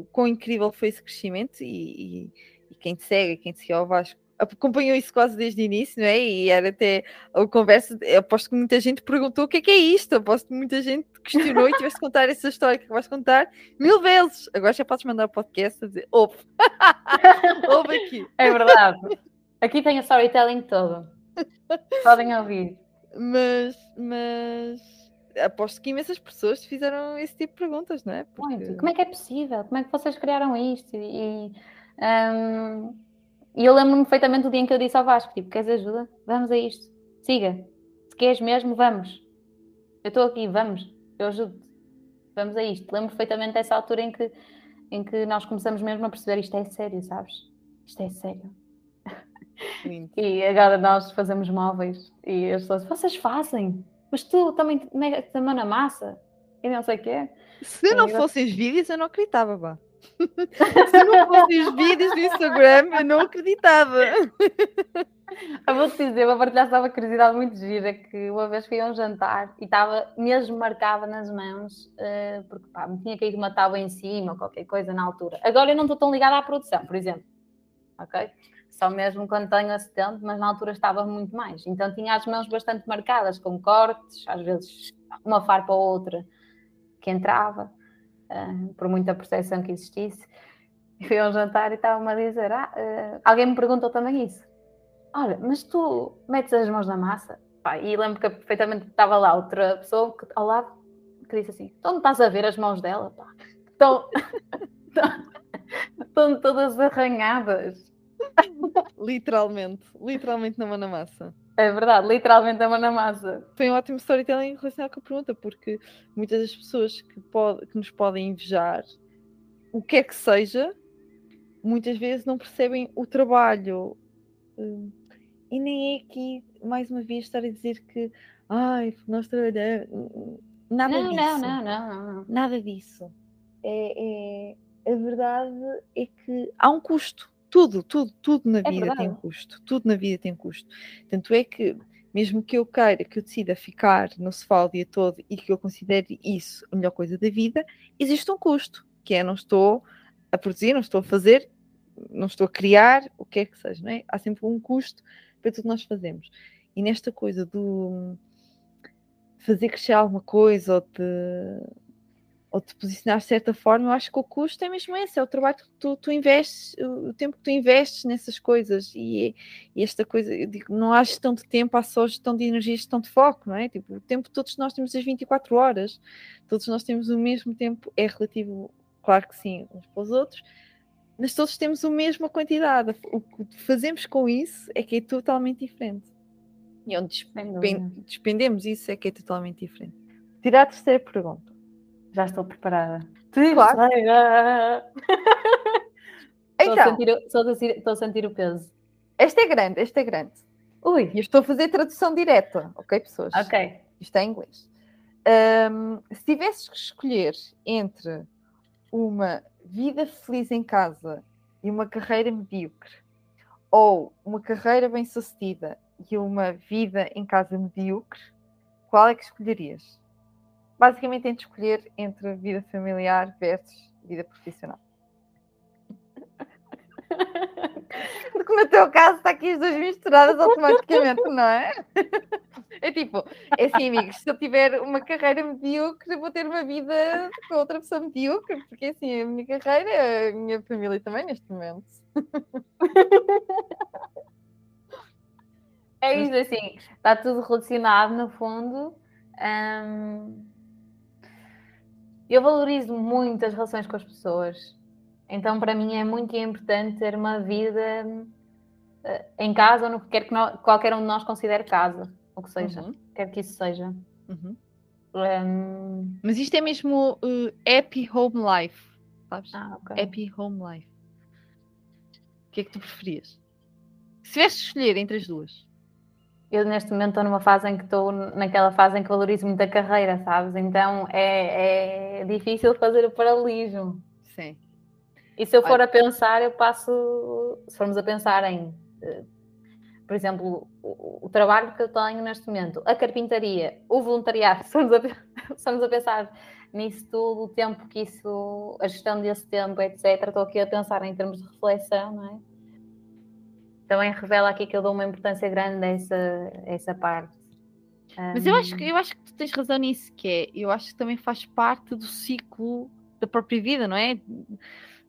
o quão incrível foi esse crescimento e, e, e quem te segue, quem te segue ao Vasco, acompanhou isso quase desde o início, não é? E era até a conversa, aposto que muita gente perguntou o que é que é isto, aposto que muita gente questionou e tiveste de contar essa história que vais contar mil vezes. Agora já podes mandar o podcast a dizer, ouve, ouve aqui. É verdade. Aqui tem a storytelling todo. Podem ouvir. Mas, mas aposto que imensas pessoas fizeram esse tipo de perguntas, não é? Porque... Muito. Como é que é possível? Como é que vocês criaram isto? E, um, eu lembro-me perfeitamente do dia em que eu disse ao Vasco: tipo, queres ajuda? Vamos a isto. Siga. Se queres mesmo, vamos. Eu estou aqui, vamos. Eu ajudo-te. Vamos a isto. Lembro perfeitamente dessa altura em que, em que nós começamos mesmo a perceber isto é sério, sabes? Isto é sério. E agora nós fazemos móveis e as pessoas, vocês fazem, mas tu também metes a mão na massa e não sei o quê. Se não fossem os vídeos, eu não acreditava, pá. Se não fossem os vídeos do Instagram, eu não acreditava. Eu vou-te dizer, vou partilhar só uma curiosidade muito gira, que uma vez fui a um jantar e estava mesmo marcada nas mãos, uh, porque pá, me tinha caído uma tábua em cima ou qualquer coisa na altura. Agora eu não estou tão ligada à produção, por exemplo. Ok? Só mesmo quando tenho acidente, mas na altura estava muito mais. Então tinha as mãos bastante marcadas, com cortes, às vezes uma farpa ou outra que entrava uh, por muita percepção que existisse. Fui a um jantar e estava-me a dizer: ah, uh, alguém me perguntou também isso. Olha, mas tu metes as mãos na massa? Pá, e lembro que perfeitamente estava lá outra pessoa que, ao lado que disse assim: então não estás a ver as mãos dela? Estão, estão todas arranhadas. Literalmente, literalmente na mão na massa. É verdade, literalmente a mão na massa. Foi um ótimo storytelling relacionado com a pergunta, porque muitas das pessoas que, pode, que nos podem invejar, o que é que seja, muitas vezes não percebem o trabalho. Hum, e nem é aqui, mais uma vez, estar a dizer que ai, nós trabalhamos. Nada não, disso. Não, não, não, não. Nada disso. É, é, a verdade é que há um custo tudo, tudo, tudo na é vida verdade. tem custo. Tudo na vida tem custo. Tanto é que, mesmo que eu queira, que eu decida ficar no sofá o dia todo e que eu considere isso a melhor coisa da vida, existe um custo, que é não estou a produzir, não estou a fazer, não estou a criar, o que é que seja, não é? Há sempre um custo para tudo que nós fazemos. E nesta coisa do fazer crescer alguma coisa ou de, ou de posicionar de certa forma, eu acho que o custo é mesmo esse, é o trabalho que tu, tu investes, o tempo que tu investes nessas coisas e, e esta coisa, eu digo, não há gestão de tempo, há só gestão de energia, gestão de foco, não é? Tipo, o tempo todos nós temos as 24 horas, todos nós temos o mesmo tempo, é relativo, claro que sim, uns para os outros, mas todos temos a mesma quantidade. O que fazemos com isso é que é totalmente diferente. E onde despendemos isso é que é totalmente diferente. Tirar a terceira pergunta. Já estou preparada. Claro. Então, estou, a sentir, estou, a sentir, estou a sentir o peso. Este é grande, este é grande. Ui. E eu estou a fazer tradução direta, ok, pessoas? Ok. Isto é em inglês. Um, se tivesses que escolher entre uma vida feliz em casa e uma carreira medíocre, ou uma carreira bem-sucedida e uma vida em casa medíocre, qual é que escolherias? Basicamente, tem de escolher entre vida familiar versus vida profissional. Porque no teu caso está aqui as duas misturadas automaticamente, não é? É tipo, é assim, amigos, se eu tiver uma carreira medíocre, vou ter uma vida com outra pessoa medíocre, porque assim, a minha carreira, a minha família também neste momento. É isso, assim, está tudo relacionado no fundo. Hum, eu valorizo muito as relações com as pessoas. Então, para mim, é muito importante ter uma vida uh, em casa ou no que quer que nós, qualquer um de nós considere casa, o que seja, uhum. quer que isso seja. Uhum. Um... Mas isto é mesmo uh, happy home life, sabes? Ah, okay. Happy home life. O que é que tu preferias? Se tivesse de escolher entre as duas, eu neste momento estou numa fase em que estou naquela fase em que valorizo muito a carreira, sabes? Então é, é difícil fazer o paralelismo. Sim. E se eu for Olha. a pensar, eu passo, se formos a pensar em, eh, por exemplo, o, o, trabalho que eu tenho neste momento, a carpintaria, o voluntariado, se formos a, se formos a pensar nisso tudo, o tempo que isso, a gestão desse tempo, etc. Estou aqui a pensar em termos de reflexão, não é? Também revela aqui que eu dou uma importância grande a essa, a essa parte. Mas eu acho, que, eu acho que tu tens razão nisso, que é, eu acho que também faz parte do ciclo da própria vida, não é?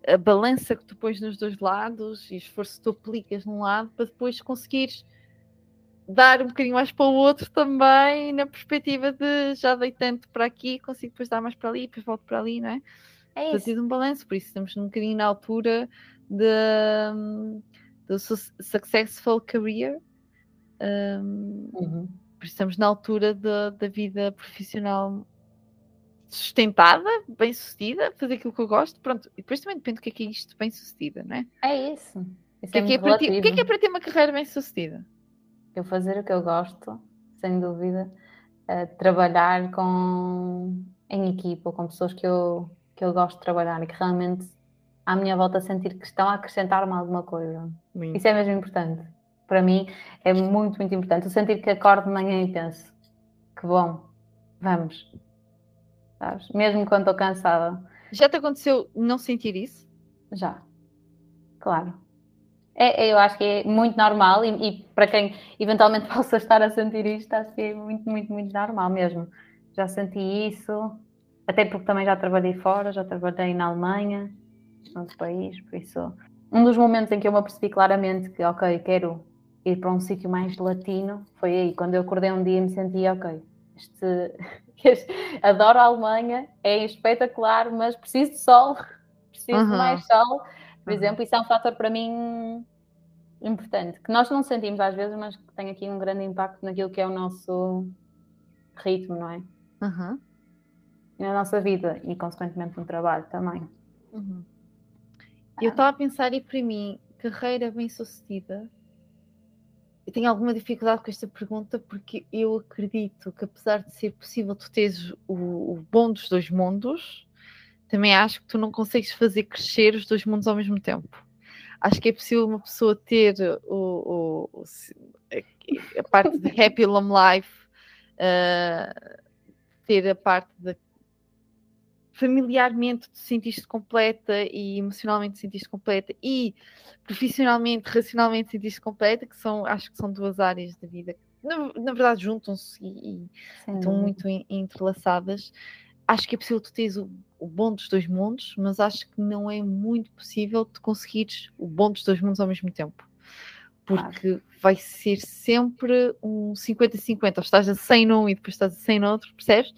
A balança que tu pões nos dois lados e o esforço que tu aplicas num lado para depois conseguires dar um bocadinho mais para o outro também, na perspectiva de já dei tanto para aqui, consigo depois dar mais para ali, depois volto para ali, não é? É isso. Fazer um balanço, por isso estamos um bocadinho na altura de do Successful Career. Um, uhum. Estamos na altura da, da vida profissional sustentada, bem sucedida, fazer aquilo que eu gosto, pronto. E depois também depende do que é que é isto bem sucedida, não é? É isso. isso o, que é, é, que é para ti, o que é que é para ter uma carreira bem sucedida? Eu fazer o que eu gosto, sem dúvida, uh, trabalhar com em equipa, com pessoas que eu, que eu gosto de trabalhar e que realmente à minha volta sentir que estão a acrescentar-me alguma coisa. Muito. Isso é mesmo importante. Para mim é muito, muito importante. Eu sentir que acordo de manhã e penso que bom, vamos. Sabes? Mesmo quando estou cansada. Já te aconteceu não sentir isso? Já. Claro. É, é eu acho que é muito normal e, e, para quem eventualmente possa estar a sentir isto, acho que é muito, muito, muito normal mesmo. Já senti isso, até porque também já trabalhei fora, já trabalhei na Alemanha, nosso país, por isso um dos momentos em que eu me apercebi claramente que, ok, quero ir para um sítio mais latino, foi aí, quando eu acordei um dia e me senti, ok, este, este, adoro a Alemanha, é espetacular, mas preciso de sol, preciso uhum. de mais sol, por uhum. exemplo, isso é um fator para mim importante, que nós não sentimos às vezes, mas que tem aqui um grande impacto naquilo que é o nosso ritmo, não é? Uhum. Na nossa vida e, consequentemente, no trabalho também. Uhum. Eu estava a pensar, e para mim, carreira bem-sucedida, eu tenho alguma dificuldade com esta pergunta porque eu acredito que, apesar de ser possível tu teres o, o bom dos dois mundos, também acho que tu não consegues fazer crescer os dois mundos ao mesmo tempo. Acho que é possível uma pessoa ter o, o, a parte de happy long life, uh, ter a parte da familiarmente te sentiste completa e emocionalmente te sentiste completa e profissionalmente, racionalmente te sentiste completa, que são, acho que são duas áreas da vida que na, na verdade juntam-se e, e estão muito entrelaçadas. Acho que é possível tu teres o, o, bom dos dois mundos, mas acho que não é muito possível tu conseguires o bom dos dois mundos ao mesmo tempo. Porque claro. vai ser sempre um 50-50, ou estás a 100 num e depois estás a 100 no outro, percebes?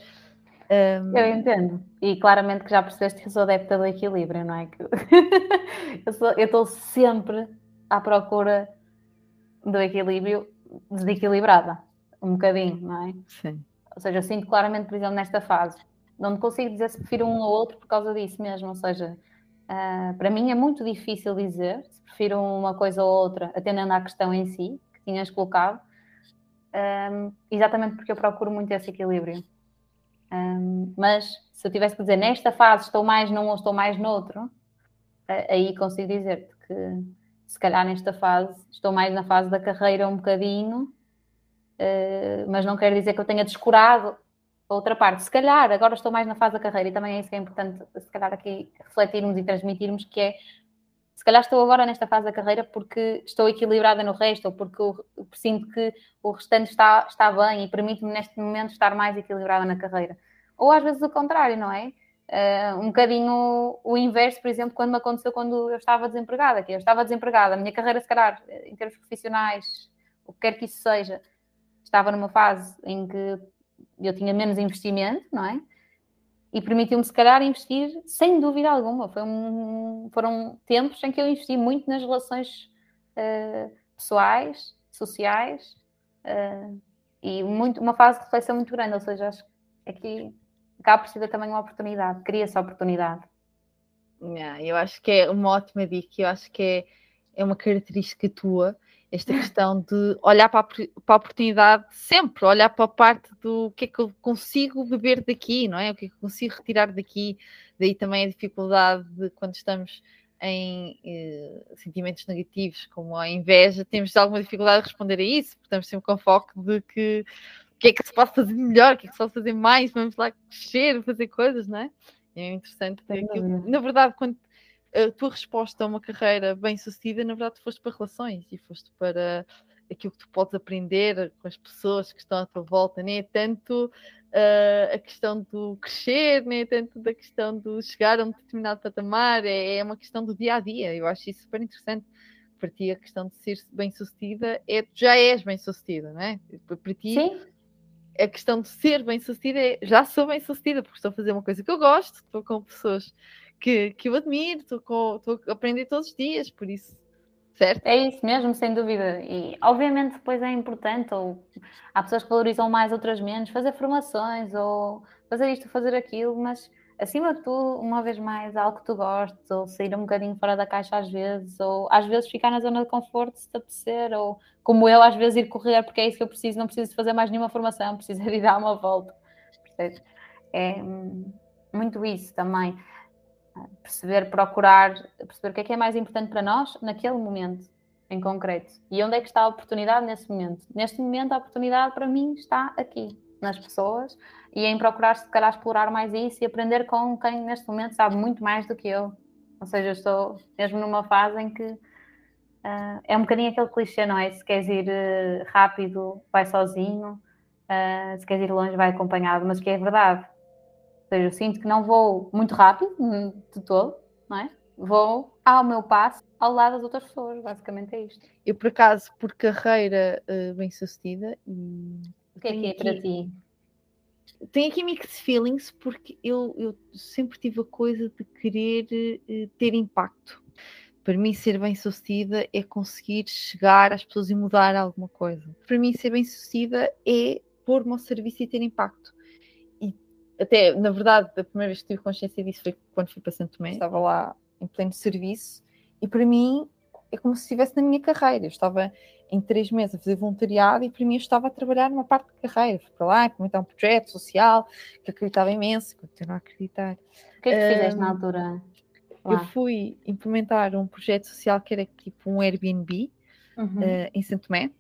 Um... Eu entendo. E claramente que já percebeste que eu sou adepta do equilíbrio, não é? eu estou sempre à procura do equilíbrio desequilibrada, um bocadinho, não é? Sim. Ou seja, eu sinto claramente, por exemplo, nesta fase, não consigo dizer se prefiro um ou outro por causa disso mesmo. Ou seja, uh, para mim é muito difícil dizer se prefiro uma coisa ou outra, atendendo à questão em si que tinhas colocado, um, exatamente porque eu procuro muito esse equilíbrio. Mas se eu tivesse que dizer nesta fase estou mais num ou estou mais noutro, aí consigo dizer-te que se calhar nesta fase estou mais na fase da carreira um bocadinho, uh, mas não quer dizer que eu tenha descurado a outra parte. Se calhar agora estou mais na fase da carreira e também é isso que é importante, se calhar aqui refletirmos e transmitirmos, que é se calhar estou agora nesta fase da carreira porque estou equilibrada no resto, ou porque eu sinto que o restante está, está bem e permite-me neste momento estar mais equilibrada na carreira. Ou às vezes o contrário, não é? Uh, um bocadinho o inverso, por exemplo, quando me aconteceu quando eu estava desempregada, que eu estava desempregada, a minha carreira, se calhar, em termos profissionais, o que quer que isso seja, estava numa fase em que eu tinha menos investimento, não é? E permitiu-me, se calhar, investir sem dúvida alguma. Um, foram tempos em que eu investi muito nas relações uh, pessoais, sociais uh, e muito, uma fase de reflexão muito grande. Ou seja, acho que aqui acaba também uma oportunidade, cria-se oportunidade. Yeah, eu acho que é uma ótima dica, eu acho que é, é uma característica tua esta questão de olhar para a, para a, oportunidade sempre, olhar para a parte do que é que eu consigo beber daqui, não é? O que é que eu consigo retirar daqui. Daí também a dificuldade de quando estamos em eh, sentimentos negativos, como a inveja, temos alguma dificuldade a responder a isso, porque estamos sempre com foco de que o que é que se pode fazer melhor, o que é que se pode fazer mais, vamos lá crescer, fazer coisas, não é? É interessante. Na verdade, quando a tua resposta a uma carreira bem sucedida, na verdade, foste para relações e foste para aquilo que tu podes aprender com as pessoas que estão à tua volta, nem é tanto uh, a questão do crescer, nem é tanto da questão do chegar a um determinado patamar, é, é uma questão do dia a dia. Eu acho isso super interessante. Para ti, a questão de ser bem sucedida é tu já és bem sucedida, não é? Para ti, Sim. a questão de ser bem sucedida é já sou bem sucedida, porque estou a fazer uma coisa que eu gosto, estou com pessoas que, que eu admiro, estou a aprender todos os dias, por isso, certo? É isso mesmo, sem dúvida. E obviamente depois é importante, ou há pessoas que valorizam mais, outras menos, fazer formações, ou fazer isto, fazer aquilo, mas acima de tudo, uma vez mais, algo que tu gostes, ou sair um bocadinho fora da caixa às vezes, ou às vezes ficar na zona de conforto se te apetecer, ou como eu, às vezes ir correr porque é isso que eu preciso, não preciso de fazer mais nenhuma formação, preciso de dar uma volta. É hum, muito isso também perceber, procurar, perceber o que é que é mais importante para nós naquele momento em concreto e onde é que está a oportunidade nesse momento. Neste momento, a oportunidade para mim está aqui, nas pessoas e em procurar, se calhar, explorar mais isso e aprender com quem neste momento sabe muito mais do que eu. Ou seja, eu estou mesmo numa fase em que uh, é um bocadinho aquele clichê, não é? Se queres ir uh, rápido, vai sozinho, uh, se queres ir longe, vai acompanhado, mas que é verdade seja, eu sinto que não vou muito rápido hum, de todo, não é? Vou ao meu passo, ao lado das outras pessoas, basicamente é isto. Eu, por acaso, por carreira uh, bem sucedida, e o que é que é para ti? Tenho aqui mixed feelings porque eu, eu sempre tive a coisa de querer uh, ter impacto. Para mim, ser bem sucedida é conseguir chegar às pessoas e mudar alguma coisa. Para mim, ser bem sucedida é pôr-me ao serviço e ter impacto até, na verdade, a primeira vez que tive consciência disso foi quando fui para Santo Tomé, estava lá em pleno serviço, e para mim é como se estivesse na minha carreira. Eu estava em três meses a fazer voluntariado e para mim eu estava a trabalhar numa parte da carreira. Fui para lá, implementar um projeto social que acreditava imenso, continuo a acreditar. O que é que fizeste um, na altura? Lá? Eu fui implementar um projeto social que era tipo um Airbnb uhum. uh, em Santo Tomé.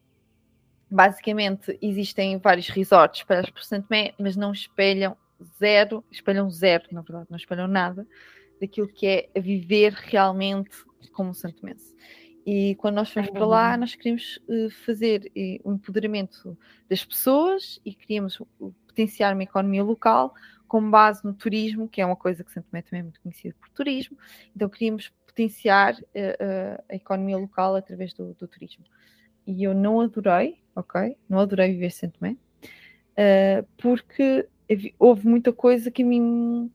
Basicamente, existem vários resorts para as por Santo Tomé, mas não espelham zero, espelham zero, na verdade, não espelham nada daquilo que é a viver realmente como Santo Mense. E quando nós fomos para lá, nós queríamos uh, fazer uh, o empoderamento das pessoas e queríamos potenciar uma economia local com base no turismo, que é uma coisa que Santo Tomé também é muito conhecido por turismo. Então queríamos potenciar uh, a economia local através do, do, turismo. E eu não adorei, ok? Não adorei viver Santo Tomé, porque houve muita coisa que mim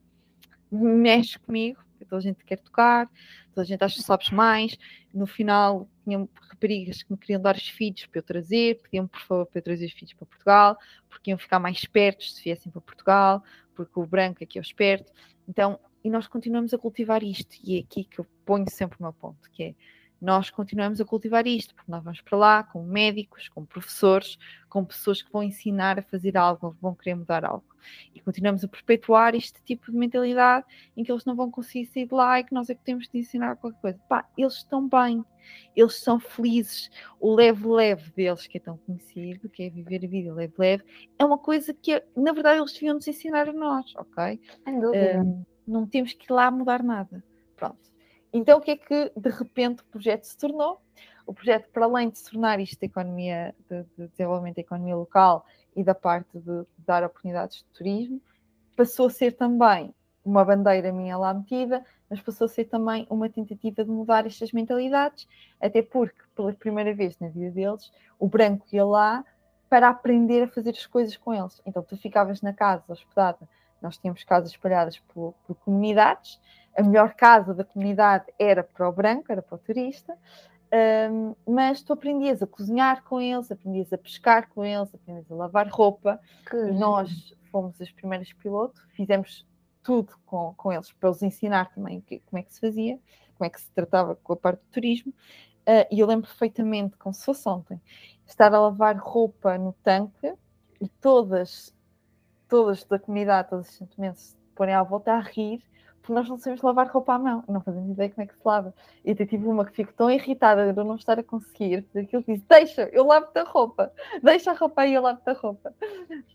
mexe comigo, toda a gente quer tocar, toda a gente acha que sabes mais. No final, tinham raparigas que me queriam dar os filhos para eu trazer, pediam por favor para eu trazer os filhos para Portugal, porque iam ficar mais espertos se viessem para Portugal, porque o branco aqui é o esperto. Então, e nós continuamos a cultivar isto, e é aqui que eu ponho sempre o meu ponto, que é nós continuamos a cultivar isto, porque nós vamos para lá com médicos, com professores, com pessoas que vão ensinar a fazer algo, vão querer mudar algo. E continuamos a perpetuar este tipo de mentalidade em que eles não vão conseguir sair de lá e que nós é que temos de ensinar qualquer coisa. Pá, eles estão bem, eles são felizes. O leve-leve deles, que é tão conhecido, que é viver a vida leve-leve, é uma coisa que, na verdade, eles deviam nos ensinar a nós, ok? Um, não temos que ir lá mudar nada. Pronto. Então, o que é que de repente o projeto se tornou? O projeto, para além de se tornar isto de economia, de, de desenvolvimento da economia local e da parte de, de dar oportunidades de turismo, passou a ser também uma bandeira minha lá metida, mas passou a ser também uma tentativa de mudar estas mentalidades, até porque, pela primeira vez na vida deles, o branco ia lá para aprender a fazer as coisas com eles. Então, tu ficavas na casa hospedada, nós tínhamos casas espalhadas por, por comunidades, a melhor casa da comunidade era para o branco, era para o turista, um, mas tu aprendias a cozinhar com eles, aprendias a pescar com eles, aprendias a lavar roupa. Que... Nós fomos as primeiras pilotos, fizemos tudo com, com eles para os ensinar também que, como é que se fazia, como é que se tratava com a parte do turismo. Uh, e eu lembro perfeitamente, como se fosse ontem, estar a lavar roupa no tanque e todas, todas da comunidade, todos os sentimentos, porem à volta a rir porque nós não sabemos lavar roupa à mão, não fazemos ideia como é que se lava. E até tive uma que fico tão irritada de eu não estar a conseguir fazer aquilo que disse: Deixa, eu lavo-te a roupa, deixa a roupa aí, eu lavo-te a roupa.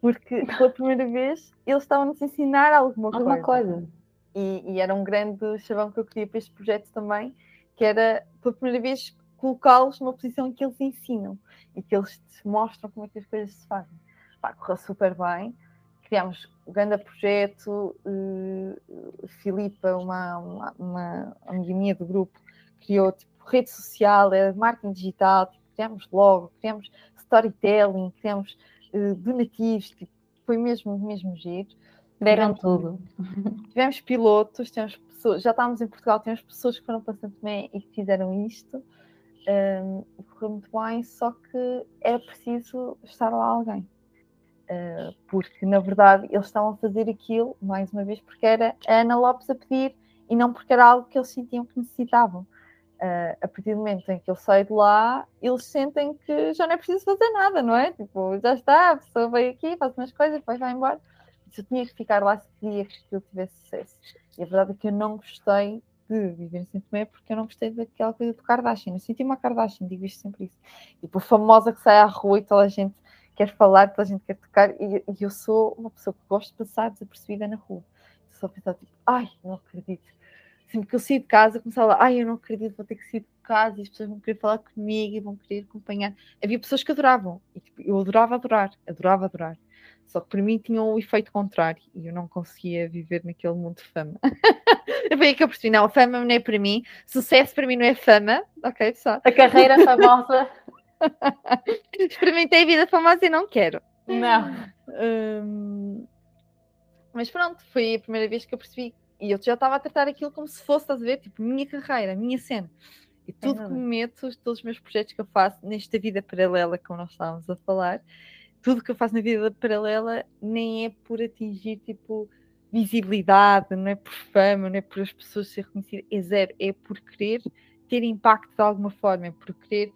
Porque pela primeira vez eles estavam-nos a ensinar alguma, alguma coisa. coisa. E, e, era um grande chavão que eu queria para este projeto também, que era pela primeira vez colocá-los numa posição em que eles ensinam e que eles mostram como é que as coisas se fazem. Pá, correu super bem criámos o grande projeto, uh, Filipa, uma, uma, uma amiga minha do grupo, criou tipo, rede social, era marketing digital, tipo, criámos logo, criámos storytelling, criámos uh, donativos, tipo, foi mesmo, mesmo giro. Deram tudo. Tivemos pilotos, tivemos pessoas, já estávamos em Portugal, tivemos pessoas que foram para Santo Tomé e que fizeram isto. Um, correu muito bem, só que era preciso estar lá alguém. Uh, porque na verdade eles estavam a fazer aquilo, mais uma vez, porque era a Ana Lopes a pedir e não porque era algo que eles sentiam que necessitavam. Uh, a partir do momento em que eu saio de lá, eles sentem que já não é preciso fazer nada, não é? Tipo, já está, a pessoa veio aqui, faz umas coisas, depois vai embora. Se eu tinha que ficar lá se queria que aquilo tivesse sucesso. E a verdade é que eu não gostei de viver em Tomé porque eu não gostei daquela coisa do Kardashian. Eu senti uma Kardashian, digo isto sempre isso. Tipo, famosa que sai à rua e toda a gente quer falar, toda a gente quer tocar, e, e, eu sou uma pessoa que gosto de passar desapercebida na rua. Só pensar, tipo, ai, não acredito. Sempre que eu saio de casa, começava a ai, eu não acredito, vou ter que sair de casa, e as pessoas vão querer falar comigo e vão querer acompanhar. Havia pessoas que adoravam, e tipo, eu adorava adorar, adorava adorar. Só que para mim tinha o um efeito contrário e eu não conseguia viver naquele mundo de fama. Foi aí que eu percebi, não, a fama não é para mim, sucesso para mim não é fama, ok, pessoal. A carreira famosa Experimentei vida famosa e não quero. Não. Hum, mas pronto, foi a primeira vez que eu percebi. E eu já estava a tratar aquilo como se fosse, estás a ver? Tipo, minha carreira, minha cena. E tudo é que me meto, todos os meus projetos que eu faço nesta vida paralela, como nós estávamos a falar, tudo que eu faço na vida paralela nem é por atingir, tipo, visibilidade, não é por fama, não é por as pessoas ser reconhecidas, é zero, é por querer ter impacto de alguma forma, é por querer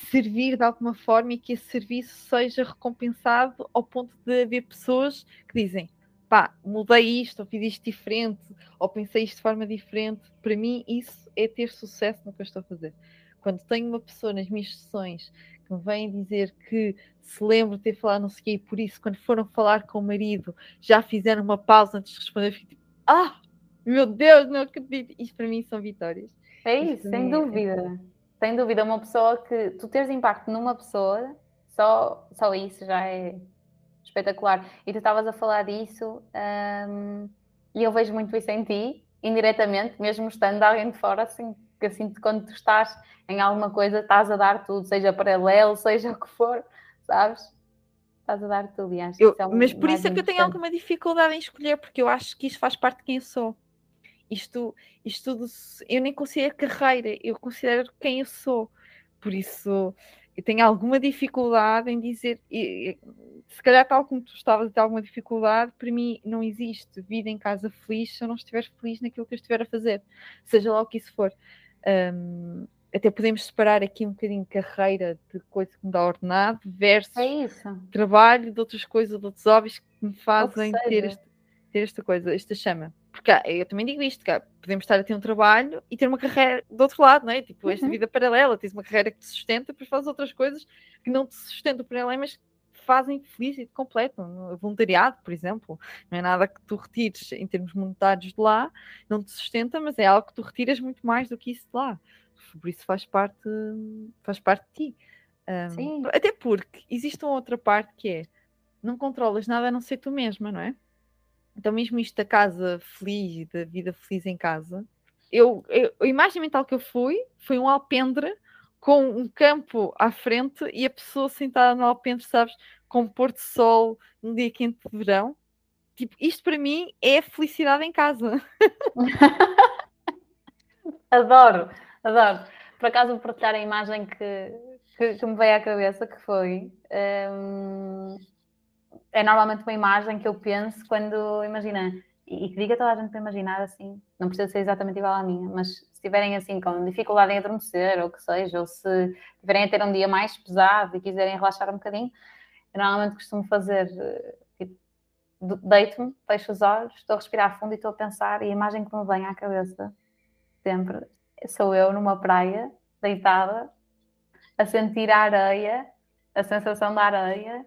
servir de alguma forma e que esse serviço seja recompensado ao ponto de haver pessoas que dizem pá, mudei isto, ou fiz isto diferente, ou pensei isto de forma diferente. Para mim, isso é ter sucesso no que eu estou a fazer. Quando tenho uma pessoa nas minhas sessões que me vêm dizer que se lembram de ter falado não sei o quê, e por isso, quando foram falar com o marido, já fizeram uma pausa antes de responder, fico tipo, ah, meu Deus, não acredito. Isto para mim são vitórias. É isso, sem é dúvida. Sem dúvida, uma pessoa que tu teres impacto numa pessoa, só, só isso já é espetacular. E tu estavas a falar disso, um, e eu vejo muito isso em ti, indiretamente, mesmo estando alguém de fora, assim, que assim, quando tu estás em alguma coisa, estás a dar tudo, seja paralelo, seja o que for, sabes? Estás a dar tudo. E acho eu, é mas por isso é que eu tenho alguma dificuldade em escolher, porque eu acho que isso faz parte de quem eu sou. Isto, isto tudo, eu nem considero carreira, eu considero quem eu sou. Por isso, eu tenho alguma dificuldade em dizer, se calhar tal como tu estavas a ter alguma dificuldade, para mim não existe vida em casa feliz se eu não estiver feliz naquilo que eu estiver a fazer, seja lá o que isso for. Um, até podemos separar aqui um bocadinho carreira de coisa que me dá ordenado versus é trabalho de outras coisas, de outros hobbies que me fazem que ter, este, ter esta coisa, esta chama. Porque eu também digo isto, que podemos estar a ter um trabalho e ter uma carreira do outro lado, não é? Tipo, esta uhum. vida paralela, tens uma carreira que te sustenta, depois fazes outras coisas que não te sustentam por ela, mas fazem feliz e completo. Voluntariado, por exemplo, não é nada que tu retires em termos monetários de lá, não te sustenta, mas é algo que tu retiras muito mais do que isso de lá. Por isso faz parte, faz parte de ti. Um, até porque existe uma outra parte que é não controlas nada a não ser tu mesma, não é? Então, mesmo isto da casa feliz, da vida feliz em casa, eu, eu, a imagem mental que eu fui foi um alpendre com um campo à frente e a pessoa sentada no alpendre, sabes, com um pôr de sol num dia quente de verão. Tipo, isto para mim é felicidade em casa. adoro, adoro. Por acaso vou partilhar a imagem que, que, que me veio à cabeça, que foi. Um é normalmente uma imagem que eu penso quando, imagina, e que diga toda a gente para imaginar assim, não precisa ser exatamente igual à minha, mas se estiverem assim com dificuldade em adormecer, ou que seja, ou se tiverem a ter um dia mais pesado e quiserem relaxar um bocadinho, eu normalmente costumo fazer, tipo, deito-me, fecho os olhos, estou a respirar fundo e estou a pensar, e a imagem que me vem à cabeça sempre sou eu numa praia, deitada, a sentir a areia, a sensação da areia,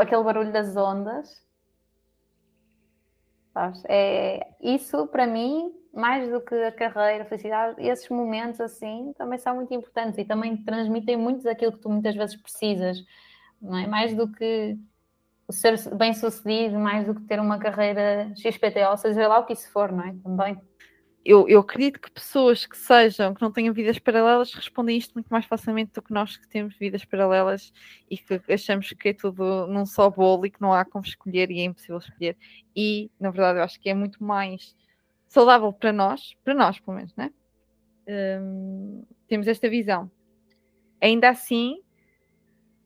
aquele barulho das ondas. Sabes? É, isso, para mim, mais do que a carreira, a felicidade, esses momentos assim também são muito importantes e também transmitem muito daquilo que tu muitas vezes precisas, não é? Mais do que ser bem sucedido, mais do que ter uma carreira XPTO, seja lá o que isso for, não é? Também eu, eu acredito que pessoas que sejam, que não tenham vidas paralelas, respondem isto muito mais facilmente do que nós que temos vidas paralelas e que achamos que é tudo num só bolo e que não há como escolher e é impossível escolher. E, na verdade, eu acho que é muito mais saudável para nós, para nós, pelo menos, né? Um, temos esta visão. Ainda assim,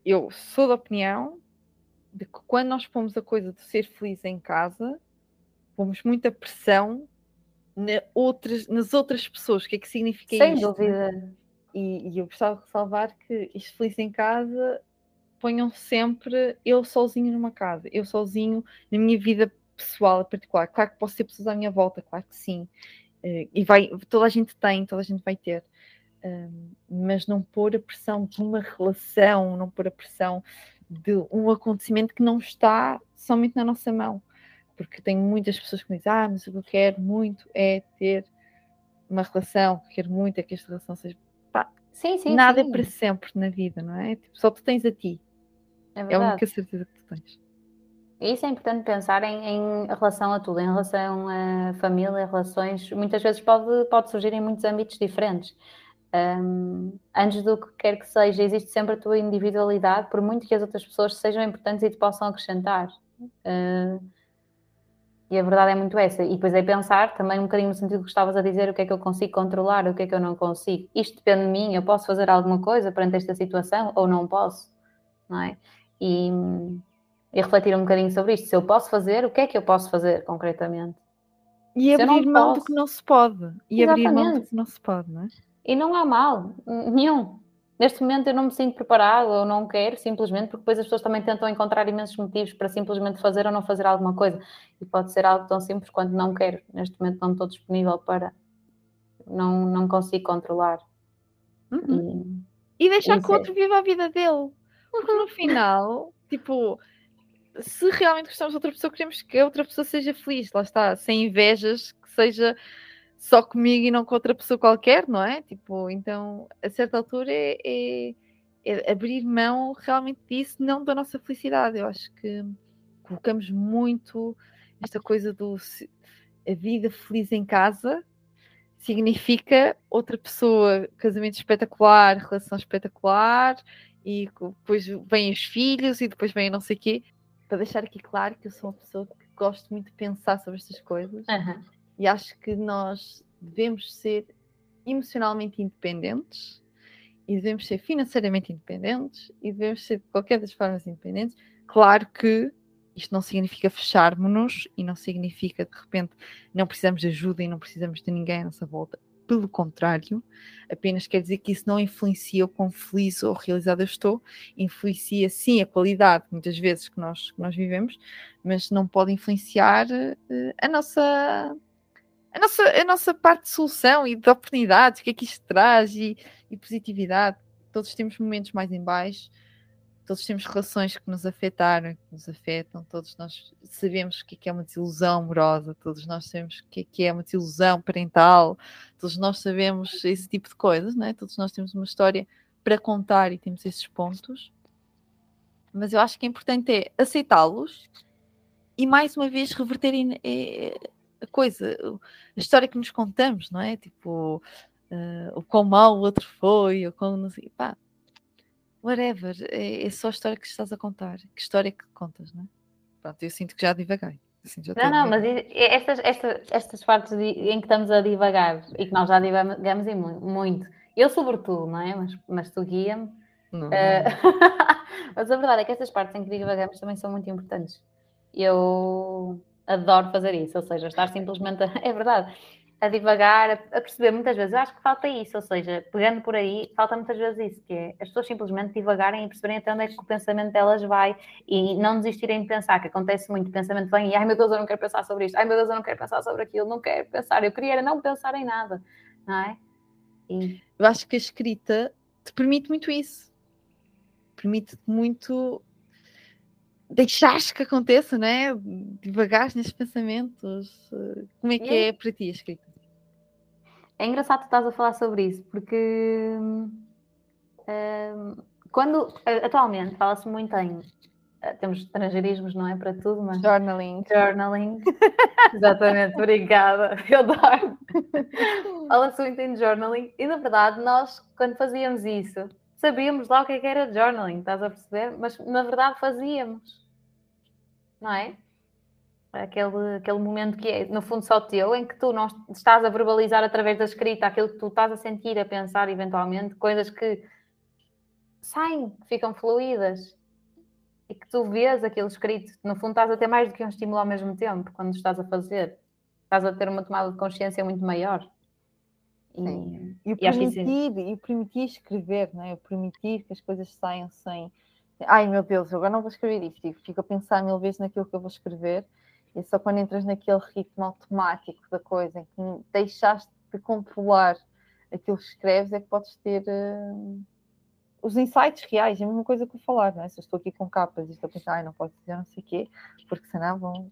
eu sou da opinião de que quando nós pomos a coisa de ser feliz em casa, pomos muita pressão na outras, nas outras pessoas. O que é que significa Sem isto? Sem dúvida. E, e, eu gostava de ressalvar que isto feliz em casa ponham sempre eu sozinho numa casa, eu sozinho na minha vida pessoal particular. Claro que posso ter pessoas à minha volta, claro que sim. Uh, e vai, toda a gente tem, toda a gente vai ter. Mas não pôr a pressão de uma relação, não pôr a pressão de um acontecimento que não está somente na nossa mão porque tenho muitas pessoas que me dizem, ah, mas o que eu quero muito é ter uma relação, quero muito é que esta relação seja. Pá, sim, sim, nada é sim. é para sempre na vida, não é? Tipo, só tu tens a ti. É, é a única certeza que tu tens. Isso é importante pensar em, em, relação a tudo, em relação a família, relações, muitas vezes pode, pode surgir em muitos âmbitos diferentes. Um, antes do que quer que seja, existe sempre a tua individualidade, por muito que as outras pessoas sejam importantes e te possam acrescentar. Uh, e a verdade é muito essa. E depois é pensar também um bocadinho no sentido que estavas a dizer o que é que eu consigo controlar, o que é que eu não consigo. Isto depende de mim, eu posso fazer alguma coisa perante esta situação ou não posso, não é? E, e refletir um bocadinho sobre isto. Se eu posso fazer, o que é que eu posso fazer concretamente? E se abrir mão posso... do que não se pode. E Exatamente. abrir mão do que não se pode, não é? E não há mal nenhum. Neste momento eu não me sinto preparado ou não quero, simplesmente, porque depois as pessoas também tentam encontrar imensos motivos para simplesmente fazer ou não fazer alguma coisa. E pode ser algo tão simples quanto não quero. Neste momento não estou disponível para. Não, não consigo controlar. Uhum. e deixar Isso que o outro é. viva a vida dele. Porque no final, tipo, se realmente gostamos de outra pessoa, queremos que a outra pessoa seja feliz, lá está, sem invejas, que seja só comigo e não com outra pessoa qualquer, não é? Tipo, então, a certa altura é, é, é abrir mão realmente disso, não da nossa felicidade. Eu acho que colocamos muito esta coisa do a vida feliz em casa significa outra pessoa, casamento espetacular, relação espetacular, e depois vêm os filhos e depois vem não sei o quê. Para deixar aqui claro que eu sou uma pessoa que gosto muito de pensar sobre estas coisas uhum. E acho que nós devemos ser emocionalmente independentes e devemos ser financeiramente independentes e devemos ser de qualquer das formas independentes. Claro que isto não significa fecharmos-nos e não significa de repente não precisamos de ajuda e não precisamos de ninguém à nossa volta. Pelo contrário, apenas quer dizer que isso não influencia o quão feliz ou realizado eu estou, influencia sim a qualidade, muitas vezes, que nós, que nós vivemos, mas não pode influenciar uh, a nossa a nossa, a nossa parte de solução e de oportunidades, o que é que isto traz e, e positividade. Todos temos momentos mais em baixo, todos temos relações que nos afetaram, que nos afetam, todos nós sabemos o que é, que é uma desilusão amorosa, todos nós sabemos o que é, que é uma desilusão parental, todos nós sabemos esse tipo de coisas, né? todos nós temos uma história para contar e temos esses pontos. Mas eu acho que é importante é aceitá-los e mais uma vez reverterem é, a coisa, a história que nos contamos, não é? Tipo, uh, o quão mal o outro foi, ou quão não sei, pá, whatever, é, é, só a história que estás a contar. Que história que contas, não é? Pronto, eu sinto que já divaguei. Assim, já não, não, mas estas, estas, estas partes em que estamos a divagar e que nós já divagamos em muito, eu sobretudo, não é? Mas, mas tu guia-me. Uh, mas a verdade é que estas partes em que divagamos também são muito importantes. Eu adoro fazer isso, ou seja, estar simplesmente. A... É verdade a divagar, a perceber muitas vezes. Acho que falta isso, ou seja, pegando por aí, falta muitas vezes isso, que é as pessoas simplesmente divagarem e perceberem até onde é que o pensamento delas vai e não desistirem de pensar, que acontece muito, o pensamento vem e ai meu Deus, eu não quero pensar sobre isto, ai meu Deus, eu não quero pensar sobre aquilo, não quero pensar, eu queria não pensar em nada, não é? E... Eu acho que a escrita te permite muito isso, permite muito deixares que aconteça, né? Devagar nesses pensamentos. Como é que é, é para ti a escrita? É engraçado tu estás a falar sobre isso, porque hum, quando atualmente fala-se muito em eh, temos estrangeirismos, não é para tudo, mas journaling. Journaling. Exatamente, obrigada. Eu adoro. Fala-se muito em journaling e na verdade nós quando fazíamos isso sabíamos lá o que, é que era journaling, estás a perceber? Mas na verdade fazíamos, não é? aquele, aquele momento que é, no fundo, só teu, em que tu não estás a verbalizar através da escrita aquilo que tu estás a sentir, a pensar eventualmente, coisas que saem, ficam fluídas e que tu vês aquilo escrito. No fundo, estás a ter mais do que um estímulo ao mesmo tempo quando estás a fazer. Estás a ter uma tomada de consciência muito maior. E, e, o permitir, e permitir escrever, não é? o permitir que as coisas saiam sem. Ai meu Deus, agora não vou escrever isto. Fico a pensar mil vezes naquilo que eu vou escrever e só quando entras naquele ritmo automático da coisa, em que deixaste de controlar aquilo que escreves, é que podes ter uh, os insights reais. É a mesma coisa que eu falar, não é? Se eu estou aqui com capas e estou a pensar, ai, não posso dizer não sei o quê, porque senão vão.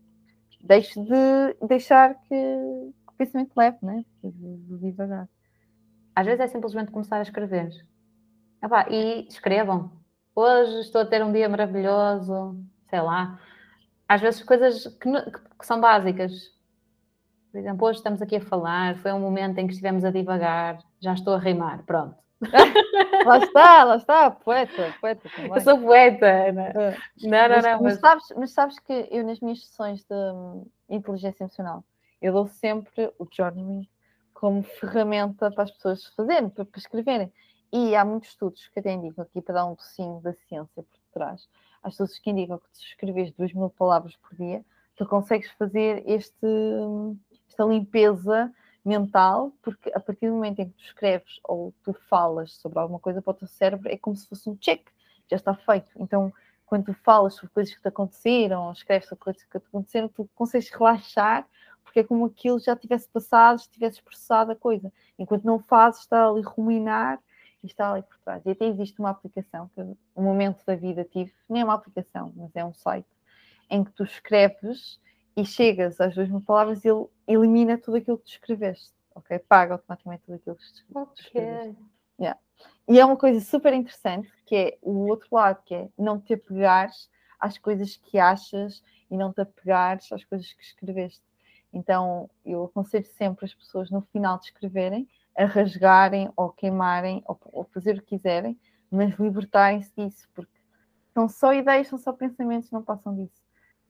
Deixo de deixar que, que o pensamento leve, né? De, de devagar. Às vezes é simplesmente começar a escrever. Epá, e escrevam. Hoje estou a ter um dia maravilhoso, sei lá às vezes coisas que, que, são básicas. Por exemplo, hoje estamos aqui a falar, foi um momento em que estivemos a divagar, já estou a rimar, pronto. lá está, lá está, poeta, poeta também. Eu sou poeta, Ana. É. Não, não, mas, não. Mas... Mas, sabes, mas sabes que eu nas minhas sessões de hum, inteligência emocional, eu dou sempre o journaling como ferramenta para as pessoas fazerem, para, para escreverem. E há muitos estudos que até indicam aqui para dar um docinho da ciência por trás, as pessoas que indicam que se escreves 2 mil palavras por dia, tu consegues fazer este, esta limpeza mental, porque a partir do momento em que tu escreves ou tu falas sobre alguma coisa para o teu cérebro, é como se fosse um check, já está feito. Então, quando tu falas sobre coisas que te aconteceram, ou escreves sobre coisas que te aconteceram, tu consegues relaxar, porque é como aquilo já tivesse passado, tivesse processado a coisa. Enquanto não fazes, está ali ruminar está ali por trás. E até existe uma aplicação que um momento da vida tive, nem é uma aplicação, mas é um site, em que tu escreves e chegas às duas mil palavras e ele elimina tudo aquilo que tu escreveste, ok? Paga automaticamente tudo aquilo que tu escreveste. Okay. Yeah. E é uma coisa super interessante, que é o outro lado, que é não te apegares às coisas que achas e não te apegares às coisas que escreveste. Então, eu aconselho sempre as pessoas, no final de escreverem, a rasgarem ou queimarem ou, ou fazer o que quiserem, mas libertarem-se disso, porque são só ideias, são só pensamentos, não passam disso.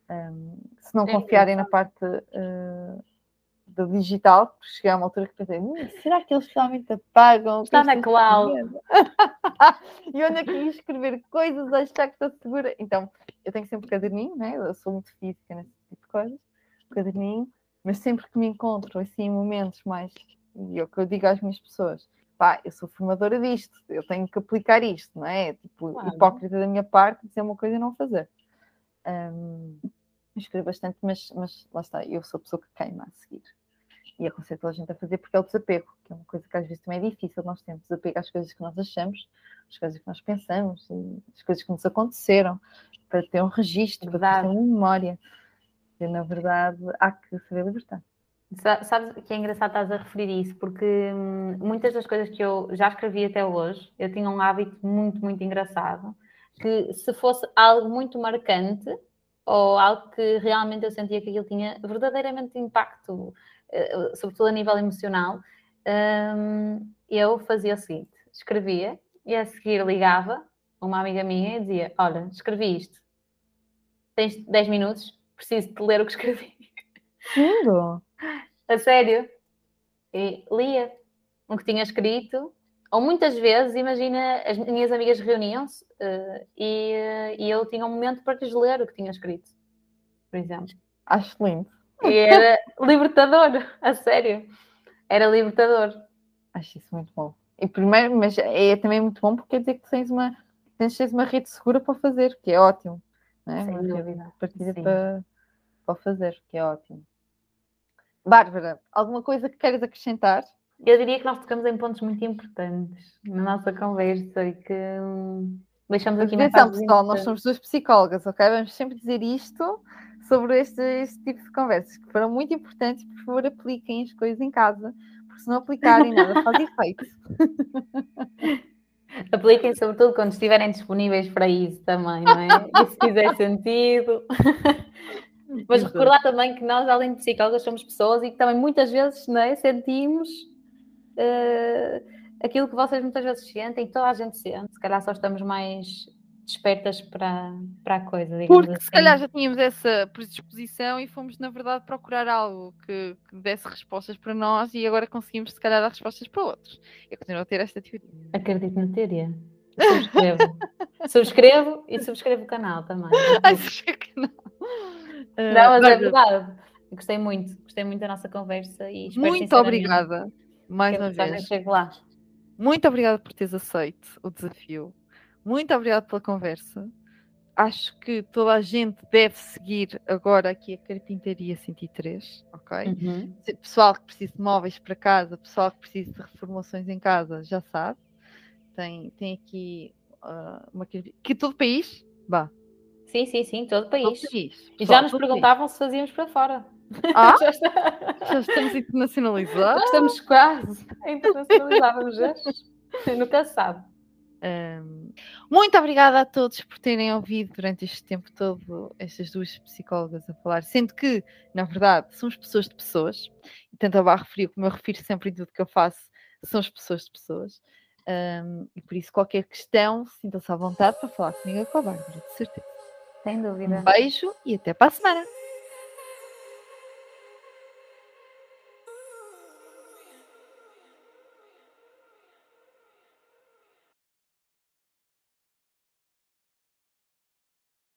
Um, se não é confiarem na parte uh, do digital, porque chegar a uma altura que pensei, hum, será que eles realmente apagam? Está na cloud. e onde é que ia escrever coisas, achar que está segura? Então, eu tenho sempre caderninho, né? eu sou muito física nesse tipo de coisas, caderninho, mas sempre que me encontro assim em momentos mais, e é o que eu digo às minhas pessoas, pá, eu sou formadora disto, eu tenho que aplicar isto, não é? Tipo, claro. hipócrita da minha parte dizer uma coisa e não fazer. Um, escrevo bastante, mas, mas lá está, eu sou a pessoa que queima a seguir. E aconselho toda a gente a fazer porque é o desapego, que é uma coisa que às vezes também é difícil. Nós temos desapego às coisas que nós achamos, às coisas que nós pensamos, às coisas que nos aconteceram, para ter um registro, para ter uma memória. E na verdade há que saber libertar. Sabes que é engraçado estás a referir isso, porque hum, muitas das coisas que eu já escrevi até hoje, eu tinha um hábito muito, muito engraçado, que se fosse algo muito marcante, ou algo que realmente eu sentia que aquilo tinha verdadeiramente impacto, eh, sobretudo a nível emocional, hum, eu fazia o seguinte: escrevia e a seguir ligava uma amiga minha e dizia: Olha, escrevi isto, tens 10 minutos, preciso de ler o que escrevi. Lindo! a sério. E lia o que tinha escrito ou muitas vezes, imagina, as minhas amigas reuniam-se uh, e, uh, e, eu tinha um momento para lhes ler o que tinha escrito, por exemplo. Acho lindo. E era libertador, a sério. Era libertador. Acho isso muito bom. E primeiro, mas é também muito bom porque quer dizer que tens uma, tens uma rede segura para fazer, que é ótimo. Não é? Sem dúvida. Partida para, para fazer, que é ótimo. Bárbara, alguma coisa que queres acrescentar? Eu diria que nós tocamos em pontos muito importantes na nossa conversa e que hum, deixamos aqui Atenção, pessoal, nós somos duas psicólogas, ok? Vamos sempre dizer isto sobre este, este tipo de conversas que foram muito importantes. Por favor, apliquem as coisas em casa, porque se não aplicarem, nada faz efeito. Apliquem, sobretudo, quando estiverem disponíveis para isso também, não é? E se fizer sentido. Mas recordar também que nós, além de psicólogas, somos pessoas e que também muitas vezes não é, sentimos uh, aquilo que vocês muitas vezes sentem, toda a gente sente, se calhar só estamos mais despertas para, para a coisa. Porque assim. se calhar já tínhamos essa predisposição e fomos, na verdade, procurar algo que, que, desse respostas para nós e agora conseguimos, se calhar, dar respostas para outros. Eu continuo a ter esta teoria. Acredito na teoria. Subscrevo. subscrevo e subscrevo o canal também. Ai, o canal. Não, mas é verdade. Gostei muito, gostei muito da nossa conversa e Muito obrigada mais uma vez. lá. Muito obrigada por teres aceito o desafio. Muito obrigada pela conversa. Acho que toda a gente deve seguir agora aqui a Carpintaria 103, ok? Uhum. Pessoal que precisa de móveis para casa, pessoal que precisa de reformulações em casa, já sabe. Tem, tem aqui uh, uma que todo o país, vá. Sim, sim, sim, todo o país. Todo país. E já nos perguntavam país. se fazíamos para fora. Ah, já, está... já, estamos internacionalizados. Estamos quase internacionalizados, já. Nunca sabe. Um, muito obrigada a todos por terem ouvido durante este tempo todo estas duas psicólogas a falar, sendo que, na verdade, somos pessoas de pessoas, e tanto a Barra referiu como eu refiro sempre em tudo que eu faço, somos pessoas de pessoas, um, e por isso qualquer questão, sintam-se à vontade para falar comigo com a Bárbara, de certeza. Sem dúvida. Um beijo e até para a semana.